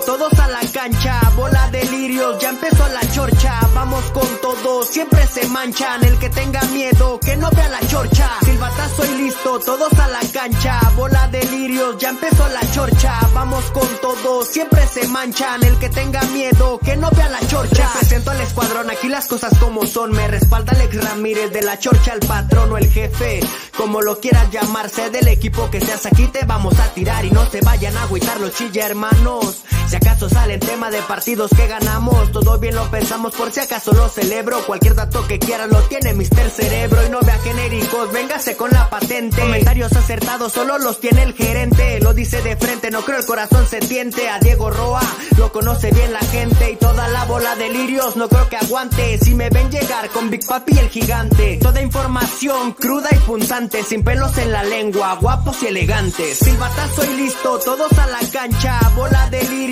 Todos a la cancha. Bola de lirios, ya empezó la chorcha. Vamos con todo, siempre se manchan. El que tenga miedo, que no vea la chorcha. Silbatazo y listo, todos a la cancha. Bola de lirios, ya empezó la chorcha. Vamos con todo, siempre se manchan. El que tenga miedo, que no vea la chorcha. Presento al escuadrón, aquí las cosas como son. Me respalda Alex Ramírez de la chorcha, el patrón o el jefe. Como lo quieras llamarse del equipo que seas aquí, te vamos a tirar y no se vayan a agüitar los chilla hermanos. Si acaso sale el tema de partidos que ganamos, todo bien lo pensamos por si acaso lo celebro. Cualquier dato que quieras lo tiene Mister Cerebro y no vea genéricos, véngase con la patente. Comentarios acertados solo los tiene el gerente, lo dice de frente, no creo el corazón se tiente. A Diego Roa lo conoce bien la gente y toda la bola de lirios no creo que aguante. Si me ven llegar con Big Papi el gigante, toda información cruda y punzante, sin pelos en la lengua, guapos y elegantes. Silbatazo y listo, todos a la cancha, bola de lirios,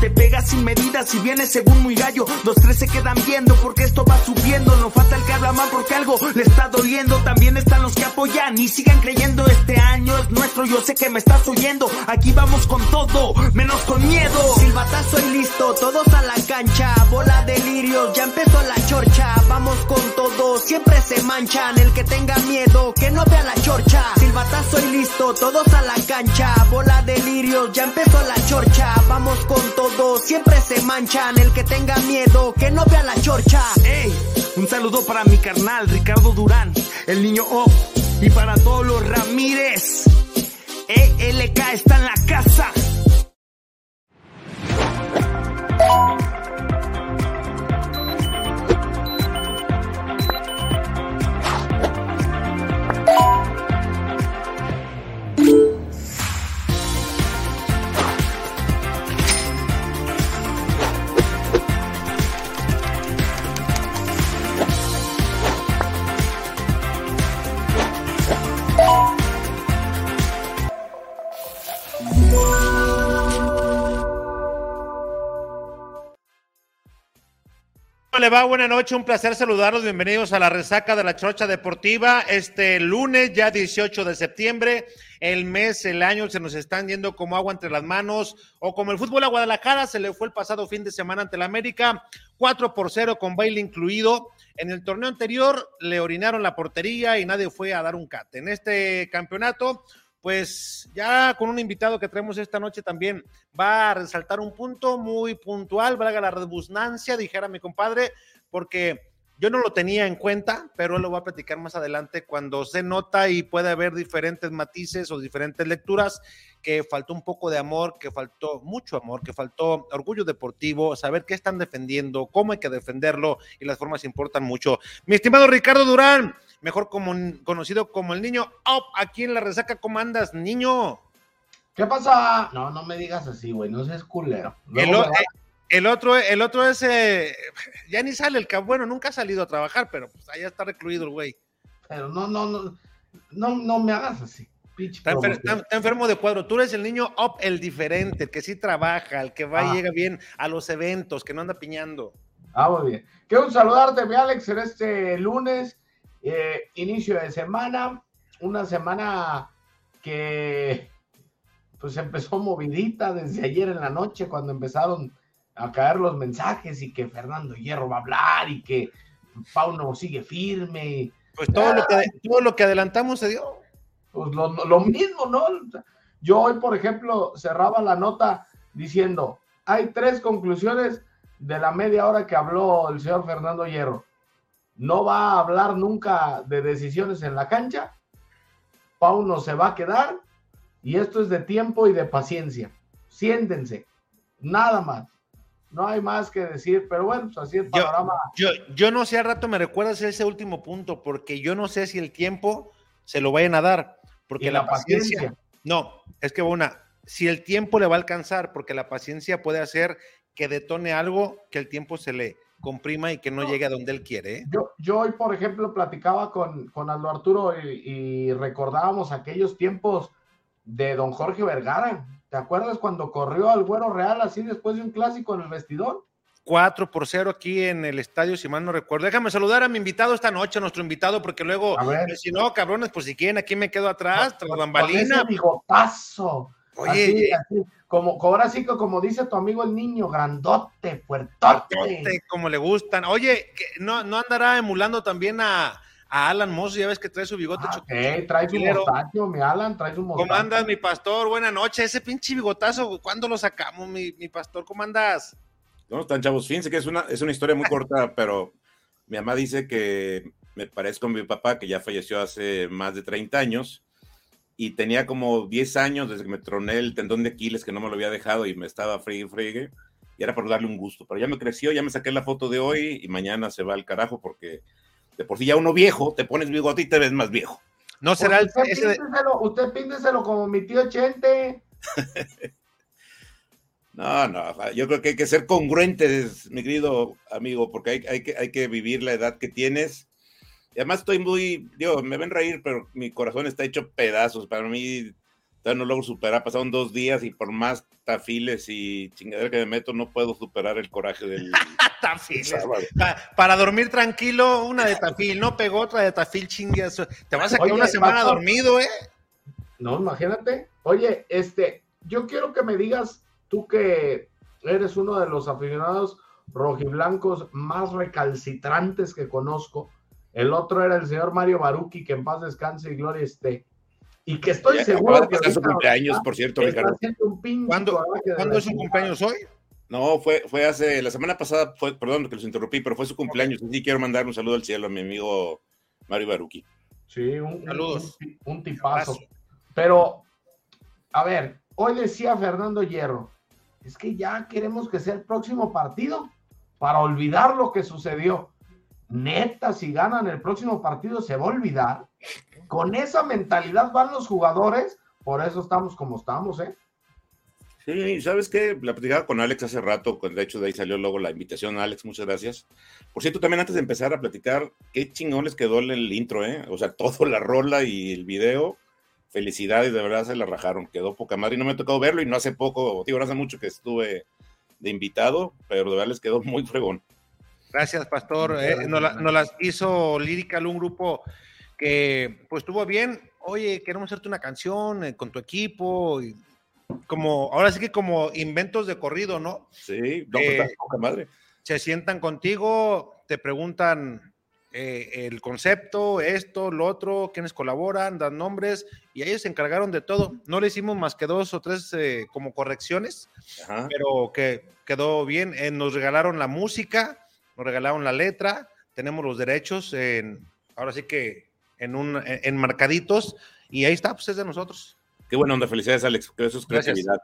te pegas sin medidas y vienes según muy gallo, los tres se quedan viendo porque esto va subiendo, no falta el que habla mal porque algo le está doliendo, también están los que apoyan y sigan creyendo, este año es nuestro, yo sé que me estás oyendo, aquí vamos con todo, menos con miedo. Silbatazo y listo, todos a la cancha, bola de lirios, ya empezó la chorcha, vamos con todo, siempre se manchan, el que tenga miedo, que no vea la chorcha. Silbatazo y listo, todos a la cancha, bola de lirios, ya empezó la chorcha, vamos con todo, siempre se manchan, el que tenga miedo, que no vea la chorcha. Ey, un saludo para mi carnal Ricardo Durán, el niño O, y para todos los Ramírez. ELK está en la casa. Le va? Buenas noches, un placer saludarlos. Bienvenidos a la resaca de la Chocha Deportiva. Este lunes, ya 18 de septiembre, el mes, el año se nos están yendo como agua entre las manos. O como el fútbol a Guadalajara se le fue el pasado fin de semana ante la América, 4 por 0 con baile incluido. En el torneo anterior le orinaron la portería y nadie fue a dar un cate. En este campeonato, pues ya con un invitado que traemos esta noche también va a resaltar un punto muy puntual, valga la redundancia, dijera mi compadre, porque yo no lo tenía en cuenta, pero lo va a platicar más adelante cuando se nota y puede haber diferentes matices o diferentes lecturas que faltó un poco de amor, que faltó mucho amor, que faltó orgullo deportivo, saber qué están defendiendo, cómo hay que defenderlo y las formas importan mucho. Mi estimado Ricardo Durán, mejor como, conocido como el niño Op, aquí en la resaca, ¿cómo andas, niño? ¿Qué pasa? No, no me digas así, güey, no seas culero. El, o- el otro, el otro es, eh, ya ni sale el que, bueno, nunca ha salido a trabajar, pero pues allá está recluido el güey. Pero no, no, no, no, no me hagas así, enfer- está- está enfermo de cuadro. Tú eres el niño up, el diferente, el que sí trabaja, el que va y Ah. llega bien a los eventos, que no anda piñando. Ah, muy bien. Quiero saludarte, mi Alex, en este lunes, eh, inicio de semana, una semana que pues empezó movidita desde ayer en la noche cuando empezaron a caer los mensajes y que Fernando Hierro va a hablar y que Pauno sigue firme. Pues todo lo que, todo lo que adelantamos se dio. Pues lo, lo mismo, ¿no? Yo hoy, por ejemplo, cerraba la nota diciendo, hay tres conclusiones de la media hora que habló el señor Fernando Hierro. No va a hablar nunca de decisiones en la cancha. Pauno se va a quedar. Y esto es de tiempo y de paciencia. Siéntense. Nada más. No hay más que decir, pero bueno, pues así el panorama. Yo, yo no sé, al rato me recuerdas ese último punto, porque yo no sé si el tiempo se lo vayan a dar, porque la paciencia, paciencia. No, es que una, si el tiempo le va a alcanzar, porque la paciencia puede hacer que detone algo que el tiempo se le comprima y que no, llegue a donde él quiere. ¿eh? Yo, yo hoy, por ejemplo, platicaba con, con Aldo Arturo y, recordábamos aquellos tiempos de don Jorge Vergara. ¿Te acuerdas cuando corrió al Güero Real así después de un clásico en el vestidor? 4 por 0 aquí en el estadio, si mal no recuerdo. Déjame saludar a mi invitado esta noche, a nuestro invitado, porque luego, pues, si no, cabrones, pues si quieren, aquí me quedo atrás, tras bambalina. bigotazo. Oye, como, ahora sí que como dice tu amigo el niño, grandote, fuertote. como le gustan. Oye, ¿no, no andará emulando también a, Alan Moss? Ya ves que trae su bigote ah, trae su mostacho, mi Alan, trae su mostacho. ¿Cómo andas, mi pastor? Buenas noches. Ese pinche bigotazo, ¿cuándo lo sacamos, mi, mi pastor? ¿Cómo andas? No, están chavos. Fíjense que es una, es una historia muy corta, pero mi mamá dice que me parezco a mi papá, que ya falleció hace más de 30 años, y tenía como 10 años desde que me troné el tendón de Aquiles, que no me lo había dejado y me estaba fregue, fregue, y era por darle un gusto. Pero ya me creció, ya me saqué la foto de hoy y mañana se va al carajo porque de por sí ya uno viejo, te pones bigote y te ves más viejo. No será el... Usted, píndeselo, como mi tío Chente. No, no, yo creo que hay que ser congruentes, mi querido amigo, porque hay, hay, que, hay que vivir la edad que tienes. Además estoy muy, digo, me ven reír, pero mi corazón está hecho pedazos. Para mí, no logro superar. Pasaron dos días y por más tafiles y chingadera que me meto, no puedo superar el coraje del. tafiles. para dormir tranquilo, una de tafil, no pegó otra de tafil, chingas. Te vas a quedar una semana dormido, ¿eh? No, imagínate. Oye, este, yo quiero que me digas Tú que eres uno de los aficionados rojiblancos más recalcitrantes que conozco. El otro era el señor Mario Baruki, que en paz descanse y gloria esté. Y que estoy seguro que. Es su cumpleaños, por cierto, Ricardo. ¿Cuándo, es su cumpleaños hoy? No, fue, fue hace, la semana pasada, fue, perdón que los interrumpí, pero fue su cumpleaños. Sí, quiero mandar un saludo al cielo a mi amigo Mario Baruki. Sí, un, Saludos. un tipazo. Pero, a ver, hoy decía Fernando Hierro, es que ya queremos que sea el próximo partido para olvidar lo que sucedió. Neta, si ganan el próximo partido se va a olvidar. Con esa mentalidad van los jugadores, por eso estamos como estamos, ¿eh? Sí, ¿sabes qué? La platicaba con Alex hace rato, de hecho de ahí salió luego la invitación. Alex, muchas gracias. Por cierto, también antes de empezar a platicar, qué chingones quedó el intro, ¿eh? O sea, todo la rola y el video felicidades, de verdad se la rajaron, quedó poca madre y no me ha tocado verlo y no hace poco, digo, no hace mucho que estuve de invitado, pero de verdad les quedó muy fregón. Gracias, Pastor. Eh, nos, las hizo Lyrical, un grupo que pues estuvo bien. Oye, queremos hacerte una canción eh, con tu equipo. Y como, ahora sí que como inventos de corrido, ¿no? Sí, no, pues, poca madre. Se sientan contigo, te preguntan eh, el concepto, esto, lo otro, quienes colaboran, dan nombres, y ellos se encargaron de todo. No le hicimos más que dos o tres eh, como correcciones, pero que quedó bien. Eh, nos regalaron la música, nos regalaron la letra, tenemos los derechos, en, ahora sí que en un en marcaditos, y ahí está, pues es de nosotros. Qué buena onda, felicidades Alex, que eso es creatividad.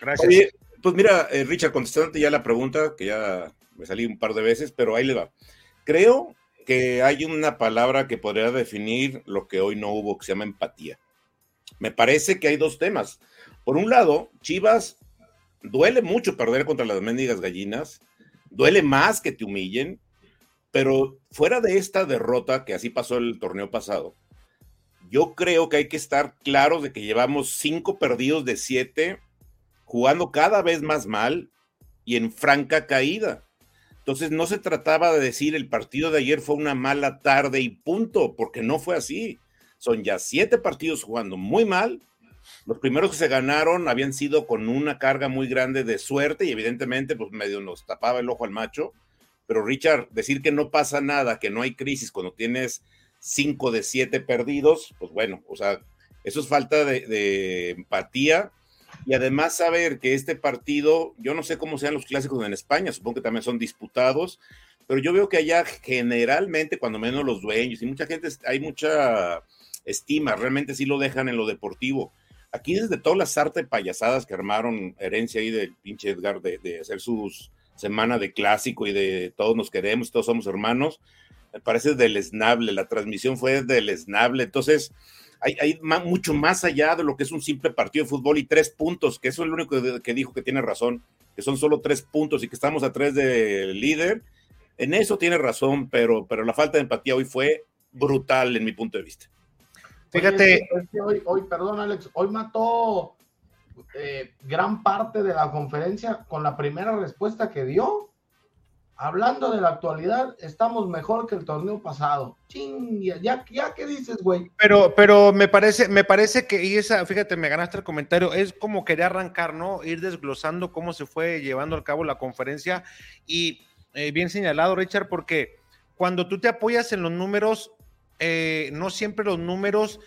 Gracias. pues mira, Richard, contestándote ya la pregunta, que ya me salí un par de veces, pero ahí le va. Creo que hay una palabra que podría definir lo que hoy no hubo, que se llama empatía. Me parece que hay dos temas. Por un lado, Chivas duele mucho perder contra las mendigas gallinas, duele más que te humillen, pero fuera de esta derrota, que así pasó el torneo pasado, yo creo que hay que estar claros de que llevamos cinco perdidos de siete, jugando cada vez más mal y en franca caída. Entonces no se trataba de decir el partido de ayer fue una mala tarde y punto, porque no fue así. Son ya siete partidos jugando muy mal. Los primeros que se ganaron habían sido con una carga muy grande de suerte y evidentemente pues medio nos tapaba el ojo al macho. Pero Richard, decir que no pasa nada, que no hay crisis cuando tienes cinco de siete perdidos, pues bueno, o sea, eso es falta de, de empatía y además saber que este partido, yo no sé cómo sean los clásicos en España, supongo que también son disputados, pero yo veo que allá generalmente, cuando menos los dueños y mucha gente, hay mucha estima, realmente sí lo dejan en lo deportivo. Aquí desde todas las artes payasadas que armaron herencia ahí del pinche Edgar de, hacer sus semana de clásico y de todos nos queremos, todos somos hermanos, me parece deleznable, la transmisión fue deleznable, entonces hay, mucho más allá de lo que es un simple partido de fútbol y tres puntos, que eso es lo único que dijo que tiene razón, que son solo tres puntos y que estamos a tres del líder. En eso tiene razón, pero, pero la falta de empatía hoy fue brutal en mi punto de vista. Fíjate. hoy, hoy, perdón, Alex, hoy mató eh, gran parte de la conferencia con la primera respuesta que dio. Hablando de la actualidad, estamos mejor que el torneo pasado. Ching, ya, ya, ¿qué dices, güey? Pero, pero me parece, me parece que, y esa, fíjate, me ganaste el comentario, es como quería arrancar, ¿no? Ir desglosando cómo se fue llevando a cabo la conferencia. Y eh, bien señalado, Richard, porque cuando tú te apoyas en los números, eh, no siempre los números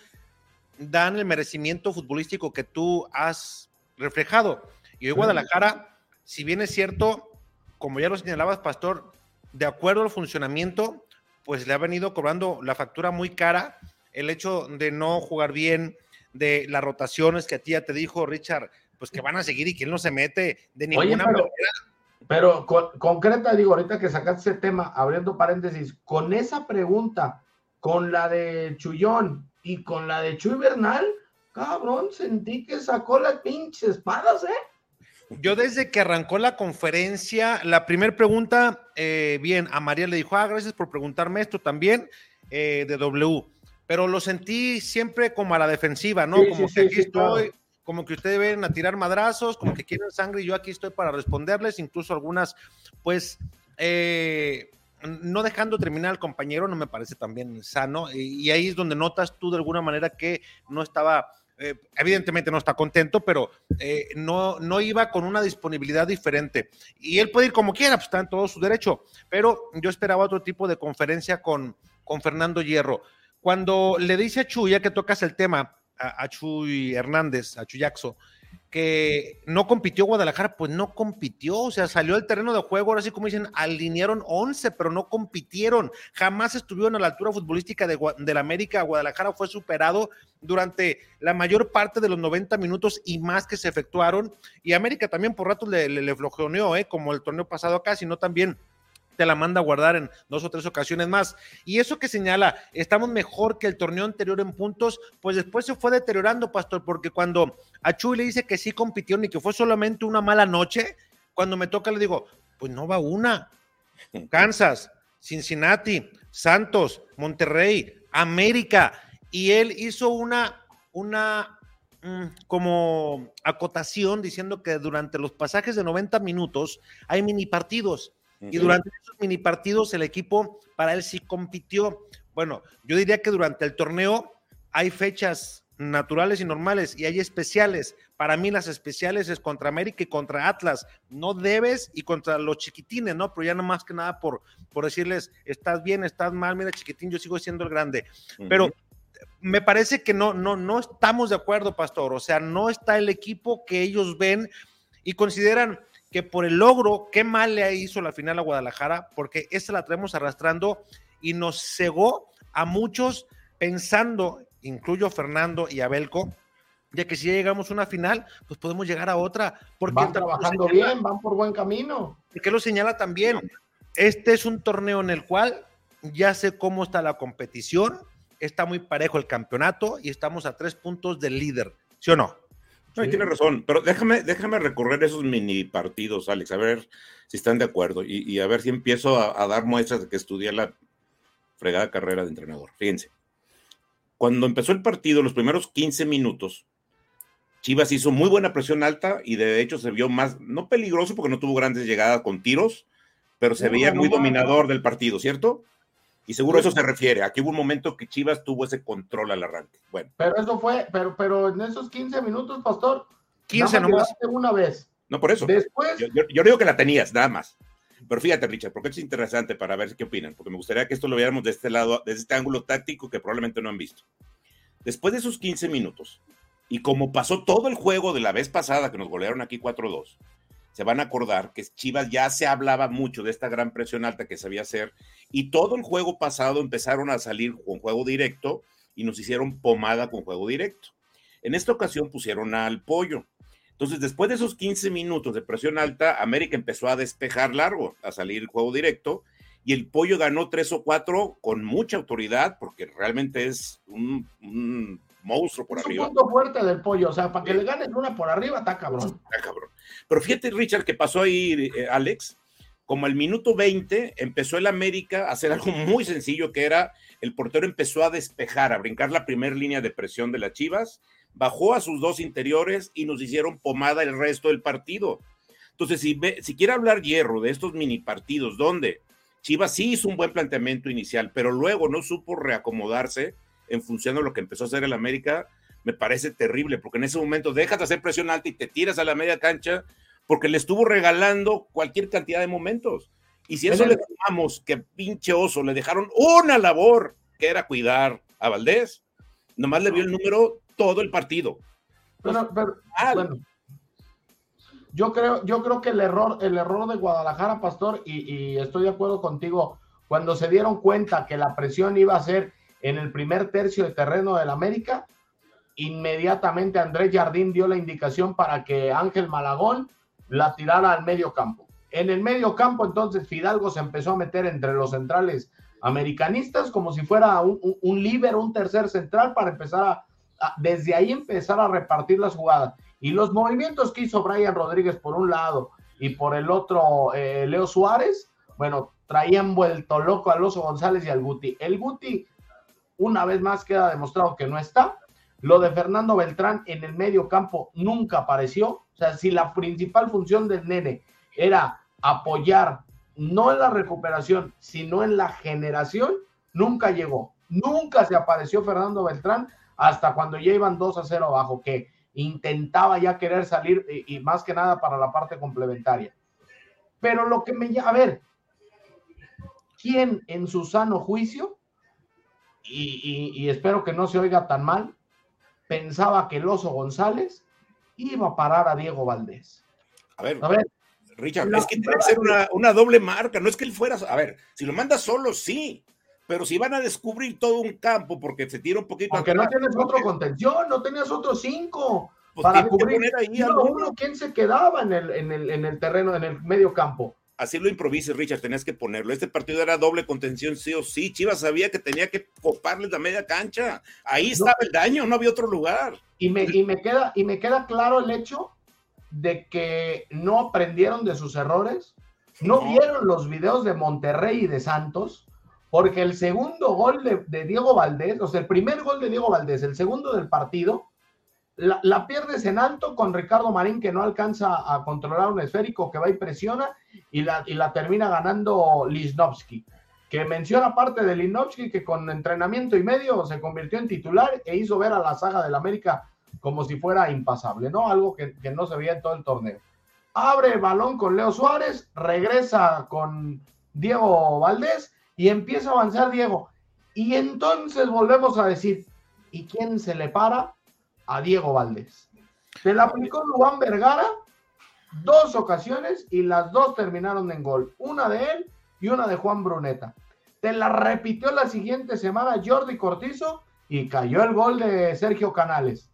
dan el merecimiento futbolístico que tú has reflejado. Y hoy Guadalajara, si bien es cierto, como ya lo señalabas, Pastor, de acuerdo al funcionamiento, pues le ha venido cobrando la factura muy cara el hecho de no jugar bien, de las rotaciones que a ti ya te dijo Richard, pues que van a seguir y que él no se mete de ninguna manera. Pero concreta, digo, ahorita que sacaste ese tema, abriendo paréntesis, con esa pregunta, con la de Chullón y con la de Chuy Bernal, cabrón, sentí que sacó las pinches espadas, ¿eh? Yo desde que arrancó la conferencia, la primera pregunta, eh, bien, a María le dijo, ah, gracias por preguntarme esto también, eh, de W, pero lo sentí siempre como a la defensiva, ¿no? como que aquí estoy, como que ustedes ven a tirar madrazos, como que quieren sangre y yo aquí estoy para responderles, incluso algunas, pues, eh, no dejando terminar al compañero no me parece también sano y, ahí es donde notas tú de alguna manera que no estaba, eh, evidentemente no está contento, pero eh, no, no iba con una disponibilidad diferente. Y él puede ir como quiera, pues está en todo su derecho, pero yo esperaba otro tipo de conferencia con, con Fernando Hierro. Cuando le dice a Chuy, ya que tocas el tema, a, a Chuy Hernández, a Chuyaxo, que no compitió Guadalajara, pues no compitió, o sea, salió al terreno de juego, ahora sí como dicen, alinearon 11, pero no compitieron, jamás estuvieron a la altura futbolística de, la América, Guadalajara fue superado durante la mayor parte de los 90 minutos y más que se efectuaron, y América también por rato le, le, le flojoneó, ¿eh? como el torneo pasado acá, sino también te la manda a guardar en dos o tres ocasiones más. Y eso que señala, estamos mejor que el torneo anterior en puntos, pues después se fue deteriorando, Pastor, porque cuando a Chuy le dice que sí compitió y que fue solamente una mala noche, cuando me toca le digo, pues no va una. Kansas, Cincinnati, Santos, Monterrey, América. Y él hizo una, una mm, como acotación diciendo que durante los pasajes de 90 minutos hay mini partidos y durante esos mini partidos el equipo para él sí compitió. Bueno, yo diría que durante el torneo hay fechas naturales y normales y hay especiales. Para mí las especiales es contra América y contra Atlas. No debes y contra los chiquitines, ¿no? Pero ya no más que nada por, por decirles, estás bien, estás mal, mira chiquitín, yo sigo siendo el grande. Pero me parece que no, no, no estamos de acuerdo, Pastor. O sea, no está el equipo que ellos ven y consideran que por el logro, qué mal le hizo la final a Guadalajara, porque esta la traemos arrastrando y nos cegó a muchos pensando, incluyo a Fernando y a Belco, ya que si ya llegamos a una final, pues podemos llegar a otra. Porque van trabajando bien, van por buen camino. Porque lo señala también. Este es un torneo en el cual ya sé cómo está la competición, está muy parejo el campeonato y estamos a tres puntos del líder, ¿sí o no? No, tiene razón, pero déjame, déjame recorrer esos mini partidos, Alex, a ver si están de acuerdo y, a ver si empiezo a, dar muestras de que estudié la fregada carrera de entrenador. Fíjense, cuando empezó el partido, los primeros 15 minutos, Chivas hizo muy buena presión alta y de hecho se vio más, no peligroso porque no tuvo grandes llegadas con tiros, pero se veía muy dominador del partido, ¿cierto? Y seguro eso se refiere. Aquí hubo un momento que Chivas tuvo ese control al arranque. Bueno. Pero eso fue, pero, pero en esos 15 minutos, Pastor, 15 nomás. Una vez. No, por eso. Después. Yo, digo que la tenías, nada más. Pero fíjate, Richard, porque es interesante para ver qué opinan, porque me gustaría que esto lo viéramos de este lado, desde este ángulo táctico que probablemente no han visto. Después de esos 15 minutos, y como pasó todo el juego de la vez pasada que nos golearon aquí 4-2, se van a acordar que Chivas ya se hablaba mucho de esta gran presión alta que sabía hacer y todo el juego pasado empezaron a salir con juego directo y nos hicieron pomada con juego directo. En esta ocasión pusieron al pollo. Entonces, después de esos 15 minutos de presión alta, América empezó a despejar largo, a salir el juego directo y el pollo ganó tres o cuatro con mucha autoridad porque realmente es un, monstruo por es arriba. un punto fuerte del pollo, o sea, para que le ganes una por arriba, está cabrón. Está cabrón. Pero fíjate, Richard, que pasó ahí, eh, Alex, como al minuto 20 empezó el América a hacer algo muy sencillo, que era el portero empezó a despejar, a brincar la primera línea de presión de las Chivas, bajó a sus dos interiores y nos hicieron pomada el resto del partido. Entonces, si, ve, si quiere hablar hierro de estos mini partidos, donde Chivas sí hizo un buen planteamiento inicial, pero luego no supo reacomodarse en función de lo que empezó a hacer el América, me parece terrible, porque en ese momento dejas de hacer presión alta y te tiras a la media cancha, porque le estuvo regalando cualquier cantidad de momentos. Y si eso le sumamos que pinche oso le dejaron una labor, que era cuidar a Valdés, nomás le vio el número todo el partido. Pero, pero bueno, yo creo, yo creo que el error, el error de Guadalajara, Pastor, y, y, estoy de acuerdo contigo, cuando se dieron cuenta que la presión iba a ser en el primer tercio de terreno del América, inmediatamente Andrés Jardín dio la indicación para que Ángel Malagón la tirara al medio campo. En el medio campo, entonces, Fidalgo se empezó a meter entre los centrales americanistas como si fuera un, un, un líbero, un tercer central, para empezar a, desde ahí empezar a repartir las jugadas. Y los movimientos que hizo Brian Rodríguez por un lado y por el otro eh, Leo Suárez, bueno, traían vuelto loco a Loso González y al Guti. El Guti, una vez más, queda demostrado que no está. Lo de Fernando Beltrán en el medio campo nunca apareció. O sea, si la principal función del nene era apoyar no en la recuperación, sino en la generación, nunca llegó. Nunca se apareció Fernando Beltrán hasta cuando ya iban 2 a 0 abajo, que intentaba ya querer salir y, y, más que nada para la parte complementaria. Pero lo que me a ver, ¿quién en su sano juicio, y, y, y espero que no se oiga tan mal, pensaba que el oso González iba a parar a Diego Valdés? A ver, a ver Richard, la, es que tiene que ser una, una, doble marca, no es que él fuera, a ver, si lo manda solo, sí, pero si van a descubrir todo un campo porque se tira un poquito. Porque atrás, no tienes otro contención, no tenías otros cinco pues para cubrir. Ahí uno, uno, ¿quién se quedaba en el, en, el, en el terreno, en el medio campo? Así lo improvises, Richard, tenías que ponerlo. Este partido era doble contención, sí o sí. Chivas sabía que tenía que coparles la media cancha. Ahí estaba no. el daño, no había otro lugar. Y me, y me, queda, y me queda claro el hecho de que no aprendieron de sus errores, no, no, vieron los videos de Monterrey y de Santos, porque el segundo gol de, de, Diego Valdés, o sea, el primer gol de Diego Valdés, el segundo del partido, la, la, pierdes en alto con Ricardo Marín que no alcanza a controlar un esférico que va y presiona y la, y la termina ganando Lisnowski, que menciona parte de Lisnowski que con entrenamiento y medio se convirtió en titular e hizo ver a la saga del América como si fuera impasable, ¿no? Algo que, que no se veía en todo el torneo. Abre el balón con Leo Suárez, regresa con Diego Valdés y empieza a avanzar Diego. Y entonces volvemos a decir, ¿y quién se le para? A Diego Valdés. Se la aplicó Juan Vergara dos ocasiones y las dos terminaron en gol. Una de él y una de Juan Bruneta. Te la repitió la siguiente semana Jordi Cortizo y cayó el gol de Sergio Canales.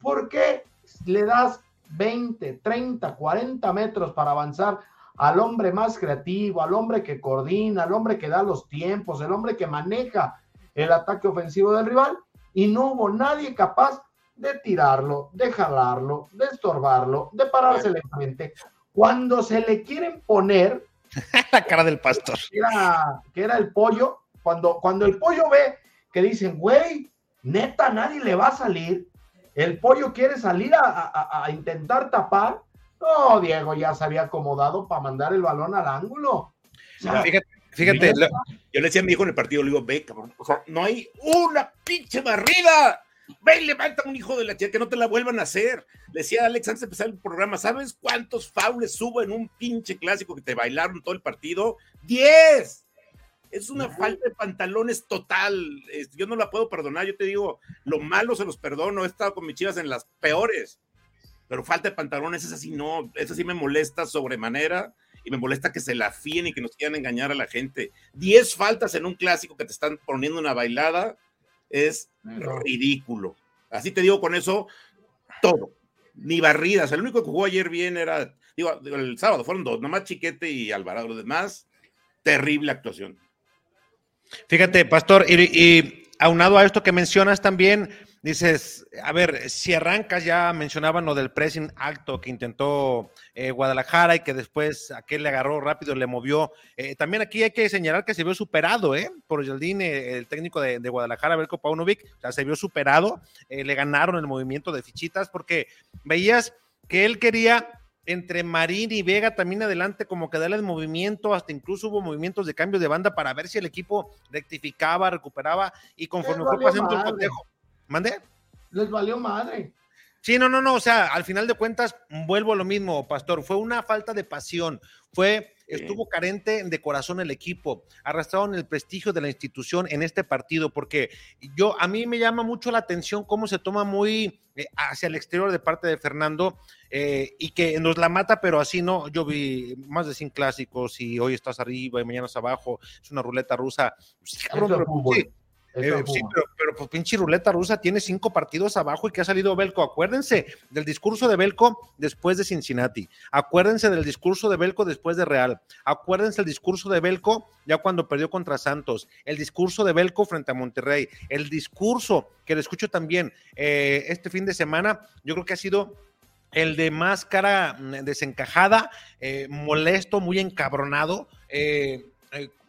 ¿Por qué le das 20, 30, 40 metros para avanzar al hombre más creativo, al hombre que coordina, al hombre que da los tiempos, el hombre que maneja el ataque ofensivo del rival? Y no hubo nadie capaz de tirarlo, de jalarlo, de estorbarlo, de parársele enfrente. Cuando se le quieren poner... La cara del pastor. Que era, que era el pollo. Cuando, cuando el pollo ve que dicen, güey, neta, nadie le va a salir. El pollo quiere salir a, a, a intentar tapar. No, Diego ya se había acomodado para mandar el balón al ángulo. O sea, fíjate, fíjate. Yo, yo le decía a mi hijo en el partido, le digo, ve, cabrón, o sea, no hay una pinche barrida ve y levanta un hijo de la tía que no te la vuelvan a hacer. Le decía a Alex antes de empezar el programa, ¿sabes cuántos faules hubo en un pinche clásico que te bailaron todo el partido? ¡Diez! Es una falta de pantalones total. Yo no la puedo perdonar. Yo te digo, lo malo se los perdono. He estado con mis chivas en las peores. Pero falta de pantalones, es así, no. Eso sí me molesta sobremanera y me molesta que se la fíen y que nos quieran engañar a la gente. Diez faltas en un clásico que te están poniendo una bailada es ridículo. Así te digo con eso todo. Ni barridas. El único que jugó ayer bien era, digo, el sábado fueron dos, nomás Chiquete y Alvarado. Los demás, terrible actuación. Fíjate, Pastor, y, y aunado a esto que mencionas también, dices, a ver, si arrancas, ya mencionaban lo del pressing alto que intentó eh, Guadalajara y que después aquel le agarró rápido, le movió. Eh, también aquí hay que señalar que se vio superado, ¿eh? Por Jaldine, el técnico de, Guadalajara, Belko Paunovic, o sea, se vio superado, eh, le ganaron el movimiento de fichitas porque veías que él quería entre Marín y Vega también adelante, como que darle el movimiento, hasta incluso hubo movimientos de cambio de banda para ver si el equipo rectificaba, recuperaba y conforme fue pasando el cotejo. ¿Mande? Les valió madre. Sí, no, no, no, o sea, al final de cuentas, vuelvo a lo mismo, Pastor, fue una falta de pasión, fue, estuvo carente de corazón el equipo, arrastraron el prestigio de la institución en este partido, porque yo, a mí me llama mucho la atención cómo se toma muy eh, hacia el exterior de parte de Fernando eh, y que nos la mata, pero así no, yo vi más de 100 clásicos y hoy estás arriba y mañana estás abajo, es una ruleta rusa. Sí, cabrón, eh, sí, pero, pues pinche ruleta rusa tiene cinco partidos abajo y que ha salido Belco. Acuérdense del discurso de Belco después de Cincinnati. Acuérdense del discurso de Belco después de Real. Acuérdense el discurso de Belco ya cuando perdió contra Santos. El discurso de Belco frente a Monterrey. El discurso que le escucho también eh, este fin de semana, yo creo que ha sido el de más cara mm, desencajada, eh, molesto, muy encabronado,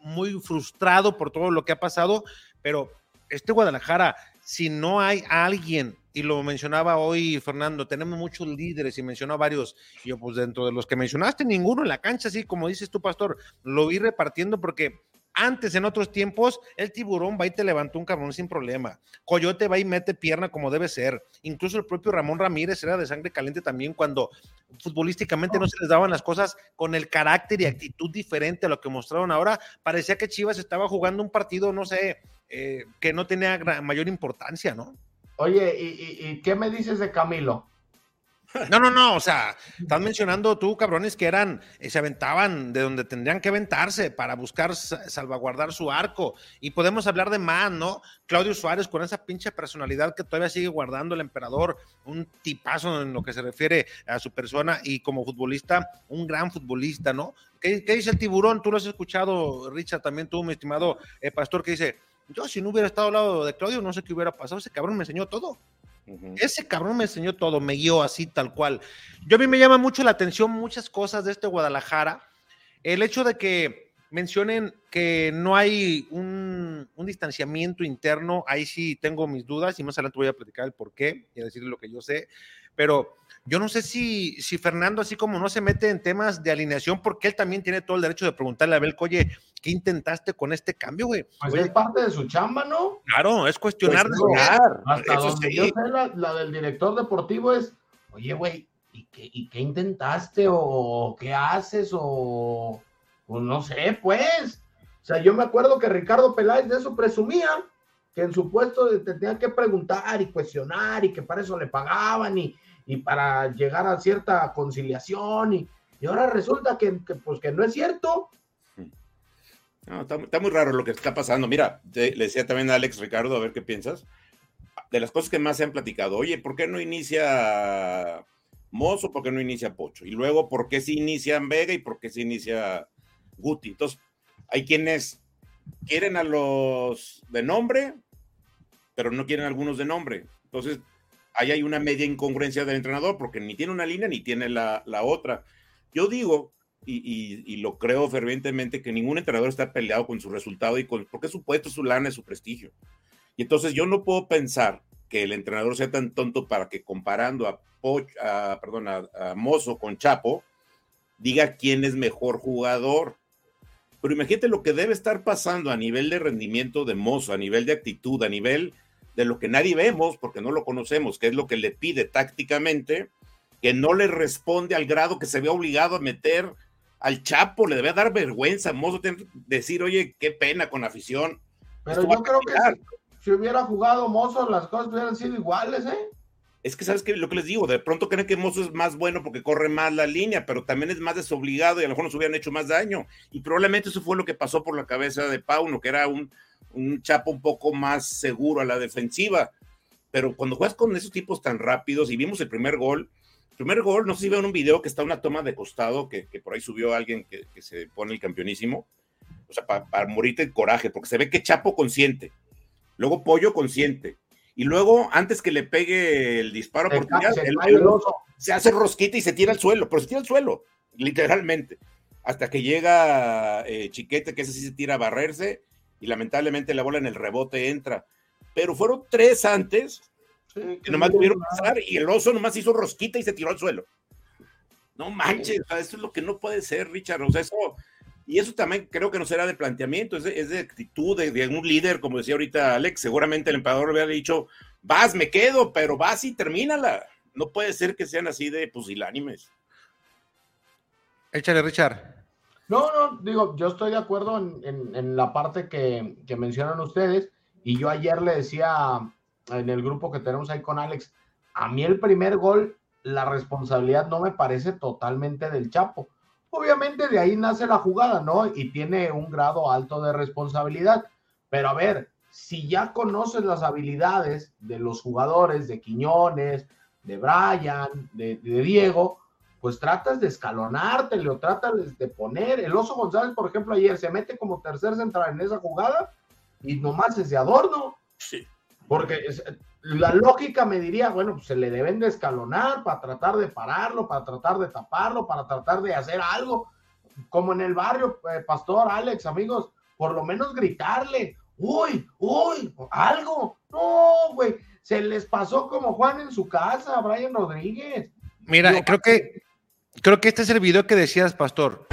muy frustrado por todo lo que ha pasado pero este Guadalajara, si no hay alguien, y lo mencionaba hoy Fernando, tenemos muchos líderes y mencionó varios, yo pues dentro de los que mencionaste, ninguno en la cancha, así como dices tú, Pastor, lo vi repartiendo porque antes, en otros tiempos, el tiburón va y te levantó un cabrón sin problema. Coyote va y mete pierna como debe ser. Incluso el propio Ramón Ramírez era de sangre caliente también cuando futbolísticamente no se les daban las cosas con el carácter y actitud diferente a lo que mostraron ahora. Parecía que Chivas estaba jugando un partido, no sé, eh, que no tenía mayor importancia, ¿no? Oye, ¿y, qué me dices de Camilo? No, no, no, o sea, estás mencionando tú, cabrones, que eran, eh, se aventaban de donde tendrían que aventarse para buscar salvaguardar su arco. Y podemos hablar de más, ¿no? Claudio Suárez con esa pinche personalidad que todavía sigue guardando el emperador, un tipazo en lo que se refiere a su persona y como futbolista, un gran futbolista, ¿no? ¿Qué, dice el tiburón? Tú lo has escuchado, Richard, también tú, mi estimado eh, pastor, que dice, yo si no hubiera estado al lado de Claudio, no sé qué hubiera pasado, ese cabrón me enseñó todo. Ese cabrón me enseñó todo, me guió así tal cual. Yo a mí me llama mucho la atención muchas cosas de este Guadalajara. El hecho de que mencionen que no hay un, distanciamiento interno, ahí sí tengo mis dudas y más adelante voy a platicar el por qué y a decirle lo que yo sé, pero yo no sé si, si Fernando, así como no se mete en temas de alineación, porque él también tiene todo el derecho de preguntarle a Abel, oye, ¿qué intentaste con este cambio, güey? Pues es parte de su chamba, ¿no? Claro, es cuestionar. Pues hasta donde yo sé, la, del director deportivo es, oye, güey, ¿y qué, ¿y qué, intentaste? ¿O qué haces? O, pues no sé, pues. O sea, yo me acuerdo que Ricardo Peláez de eso presumía, que en su puesto te tenía que preguntar y cuestionar y que para eso le pagaban y, y para llegar a cierta conciliación y, y ahora resulta que, pues, que no es cierto. está, muy raro lo que está pasando. Mira, le decía también a Alex Ricardo, a ver qué piensas. De las cosas que más se han platicado, oye, ¿por qué no inicia Mozo? ¿Por qué no inicia Pocho? Y luego, ¿por qué sí inicia Vega y por qué sí inicia Guti? Entonces, hay quienes quieren a los de nombre, pero no quieren algunos de nombre. Entonces, ahí hay una media incongruencia del entrenador porque ni tiene una línea ni tiene la, otra. Yo digo, y, lo creo fervientemente, que ningún entrenador está peleado con su resultado y con, porque su puesto, su lana, es su prestigio. Y entonces yo no puedo pensar que el entrenador sea tan tonto para que comparando a, a, perdón, a, Mozo con Chapo, diga quién es mejor jugador. Pero imagínate lo que debe estar pasando a nivel de rendimiento de Mozo, a nivel de actitud, a nivel de lo que nadie vemos porque no lo conocemos, que es lo que le pide tácticamente, que no le responde al grado que se ve obligado a meter al Chapo, le debe dar vergüenza, Mozo, decir, oye, qué pena con afición. Pero yo creo que si, hubiera jugado Mozo, las cosas hubieran sido iguales, ¿eh? Es que sabes que lo que les digo, de pronto creen que Mozo es más bueno porque corre más la línea, pero también es más desobligado y a lo mejor nos hubieran hecho más daño. Y probablemente eso fue lo que pasó por la cabeza de Pauno, que era un, un Chapo un poco más seguro a la defensiva. Pero cuando juegas con esos tipos tan rápidos y vimos el primer gol, el primer gol, no sé si veo en un video que está una toma de costado que, por ahí subió alguien que, se pone el campeonísimo, o sea, para, morirte el coraje, porque se ve que Chapo consciente, luego Pollo consciente, Y luego, antes que le pegue el disparo, Se el- el oso. se hace rosquita y se tira al suelo, pero se tira al suelo, literalmente. Hasta que llega eh, Chiquete, que ese sí se tira a barrerse, y lamentablemente la bola en el rebote entra. Pero fueron tres antes Sí, que nomás tuvieron que pasar y el oso nomás hizo rosquita y se tiró al suelo. No manches, o sea, eso es lo que no puede ser, Richard. O sea, eso, y eso también creo que no será de planteamiento, es de, es de actitud de, de un líder, como decía ahorita Alex. Seguramente el emperador le había dicho, vas, me quedo, pero vas y termínala. No puede ser que sean así de pusilánimes. Échale, Richard. No, no, digo, yo estoy de acuerdo en, la parte que, mencionan ustedes. Y yo ayer le decía en el grupo que tenemos ahí con Alex, a mí el primer gol, la responsabilidad no me parece totalmente del Chapo. Obviamente de ahí nace la jugada, ¿no? Y tiene un grado alto de responsabilidad. Pero a ver, si ya conoces las habilidades de los jugadores, de Quiñones, de Brian, de Diego, pues tratas de escalonártelo, tratas de- poner. El Oso González, por ejemplo, ayer se mete como tercer central en esa jugada y nomás es de adorno, Sí. porque es- la lógica me diría, bueno, pues se le deben de escalonar para tratar de pararlo, para tratar de taparlo, para tratar de hacer algo, como en el barrio, eh, Pastor, Alex, amigos, por lo menos gritarle, uy, uy, algo. No, güey, se les pasó como Juan en su casa, Brian Rodríguez. Mira, creo que creo que este es el video que decías, Pastor.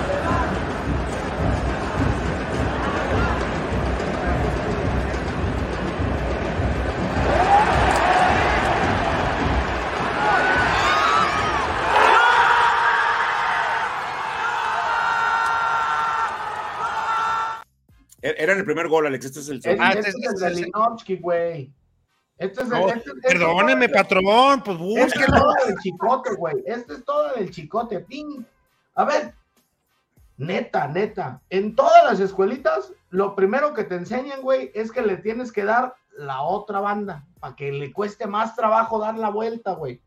E- Era en el primer gol, Alex. Este es el segundo. Ah, este este- es el este- de este- Linovsky, güey. Este es el, No, este- es Perdóneme, todo- patrón, pues Este es todo del chicote, güey. Este es todo del chicote. Ping. A ver, neta, neta. En todas las escuelitas, lo primero que te enseñan, güey, es que le tienes que dar la otra banda para que le cueste más trabajo dar la vuelta, güey.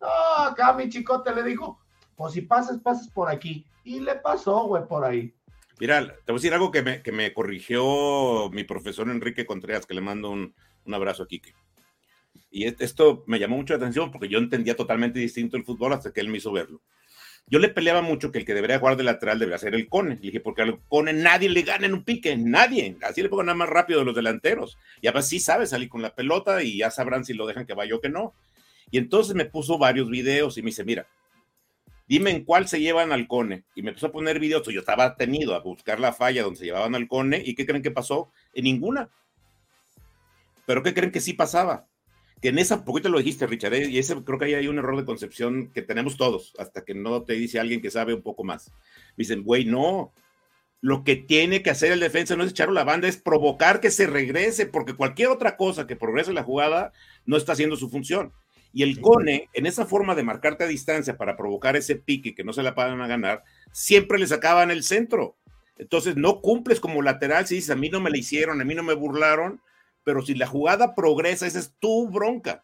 No, acá mi chicote le dijo, pues si pasas, pasas por aquí. Y le pasó, güey, por ahí. Mira, te voy a decir algo que me, que me corrigió mi profesor Enrique Contreras, que le mando un, un abrazo a Quique. Y es- esto me llamó mucho la atención porque yo entendía totalmente distinto el fútbol hasta que él me hizo verlo. Yo le peleaba mucho que el que debería jugar de lateral debería ser el Cone. Le dije, porque al Cone nadie le gana en un pique, nadie. Así le pongo nada más rápido de los delanteros. Y además sí sabe salir con la pelota y ya sabrán si lo dejan que vaya o que no. Y entonces me puso varios videos y me dice, mira, dime en cuál se llevan al Cone. Y me empezó a poner videos. Yo estaba tenido a buscar la falla donde se llevaban al Cone. ¿Y qué creen que pasó? En ninguna. Pero ¿qué creen que sí pasaba? Que en esa, poquito lo dijiste, Richard, ¿eh? y ese creo que ahí hay un error de concepción que tenemos todos, hasta que no te dice alguien que sabe un poco más. Dicen, güey, no. Lo que tiene que hacer el defensa no es echarlo la banda, es provocar que se regrese, porque cualquier otra cosa que progrese la jugada no está haciendo su función. Y el Cone, en esa forma de marcarte a distancia para provocar ese pique que no se la pagan a ganar, siempre le sacaban el centro. Entonces no cumples como lateral si dices, a mí no me la hicieron, a mí no me burlaron, pero si la jugada progresa, esa es tu bronca.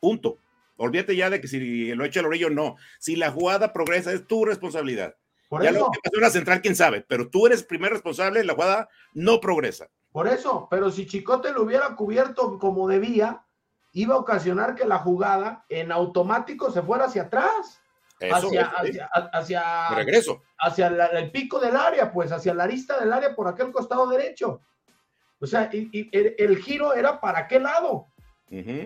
Punto. Olvídate ya de que si lo echa el orillo, no. Si la jugada progresa, es tu responsabilidad. Por ya eso, lo que pasó en la central, quién sabe, pero tú eres primer responsable, la jugada no progresa. por eso. Pero si Chicote lo hubiera cubierto como debía, iba a ocasionar que la jugada en automático se fuera hacia atrás. Eso, hacia, eso, sí. hacia, hacia, regreso. hacia la- el pico del área, pues hacia la arista del área por aquel costado derecho. O sea, y- y el, el giro era para aquel lado.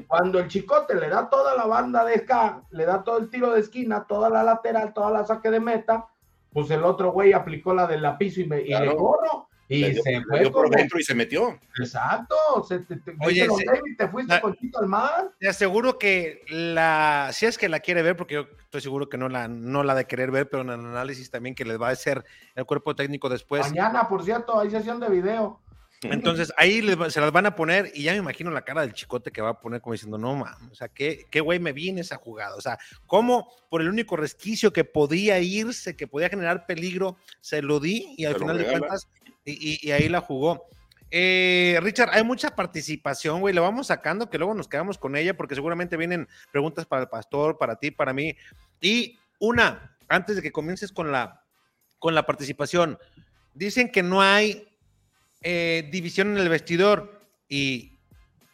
Cuando el chicote le da toda la banda de acá, le da todo el tiro de esquina, toda la lateral, toda la saque de meta, pues el otro güey aplicó la de la piso y, me, y Claro. le corro. Y Le dio- se le fue dio por como- dentro y se metió. Exacto. Se, te, te- Oye, se- David, te fuiste la- con Chito al mar. Te aseguro que la, si es que la quiere ver, porque yo estoy seguro que no la, no la de querer ver, pero en el análisis también que les va a hacer el cuerpo técnico después. Mañana, por cierto, hay sesión de video. Entonces ahí les se las van a poner y ya me imagino la cara del chicote que va a poner como diciendo, no mames, o sea, ¿qué, qué güey me vi en esa jugada. O sea, cómo por el único resquicio que podía irse, que podía generar peligro, se lo di y al final de cuentas, y, y- y ahí la jugó. Eh, Richard, hay mucha participación, güey, lo vamos sacando, que luego nos quedamos con ella, porque seguramente vienen preguntas para el pastor, para ti, para mí. Y una, antes de que comiences con la, con la participación, dicen que no hay eh, división en el vestidor y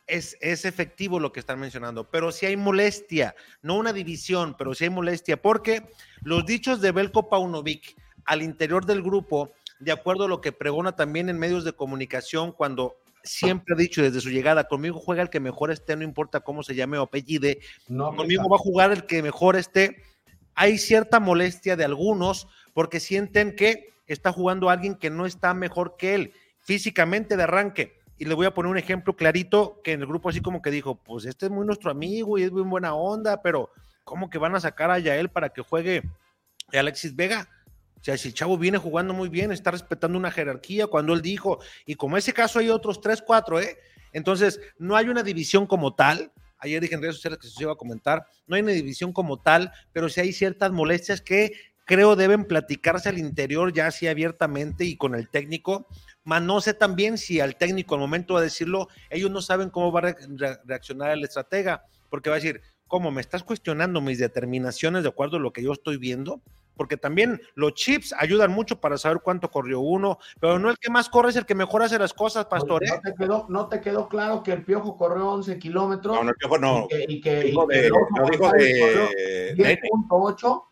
es, es efectivo lo que están mencionando, pero si hay molestia, no una división, pero si hay molestia, porque los dichos de Belko Paunovic al interior del grupo, de acuerdo a lo que pregona también en medios de comunicación, cuando siempre ha dicho desde su llegada, conmigo juega el que mejor esté, no importa cómo se llame o apellide, No, conmigo va a jugar el que mejor esté. Hay cierta molestia de algunos porque sienten que está jugando alguien que no está mejor que él físicamente de arranque. Y le voy a poner un ejemplo clarito que en el grupo así como que dijo, pues este es muy nuestro amigo y es muy buena onda, pero ¿cómo que van a sacar a Yael para que juegue Alexis Vega? O sea, si el chavo viene jugando muy bien, está respetando una jerarquía cuando él dijo, y como ese caso hay otros tres, cuatro, ¿eh? Entonces, no hay una división como tal. Ayer dije en redes sociales que se iba a comentar, no hay una división como tal, pero sí hay ciertas molestias que creo deben platicarse al interior ya así abiertamente y con el técnico. Mas no sé también si al técnico al momento de decirlo, ellos no saben cómo va a re- re- reaccionar el estratega, porque va a decir, ¿cómo me estás cuestionando mis determinaciones de acuerdo a lo que yo estoy viendo? Porque también los chips ayudan mucho para saber cuánto corrió uno, pero no el que más corre es el que mejor hace las cosas, pastor. ¿eh? ¿No te, quedó, ¿No te quedó claro que el Piojo corrió 11 kilómetros? No, no, el Piojo no. Y que, y que- Dijo y que de, el Oso no dijo González corrió de, Nene. 10.8.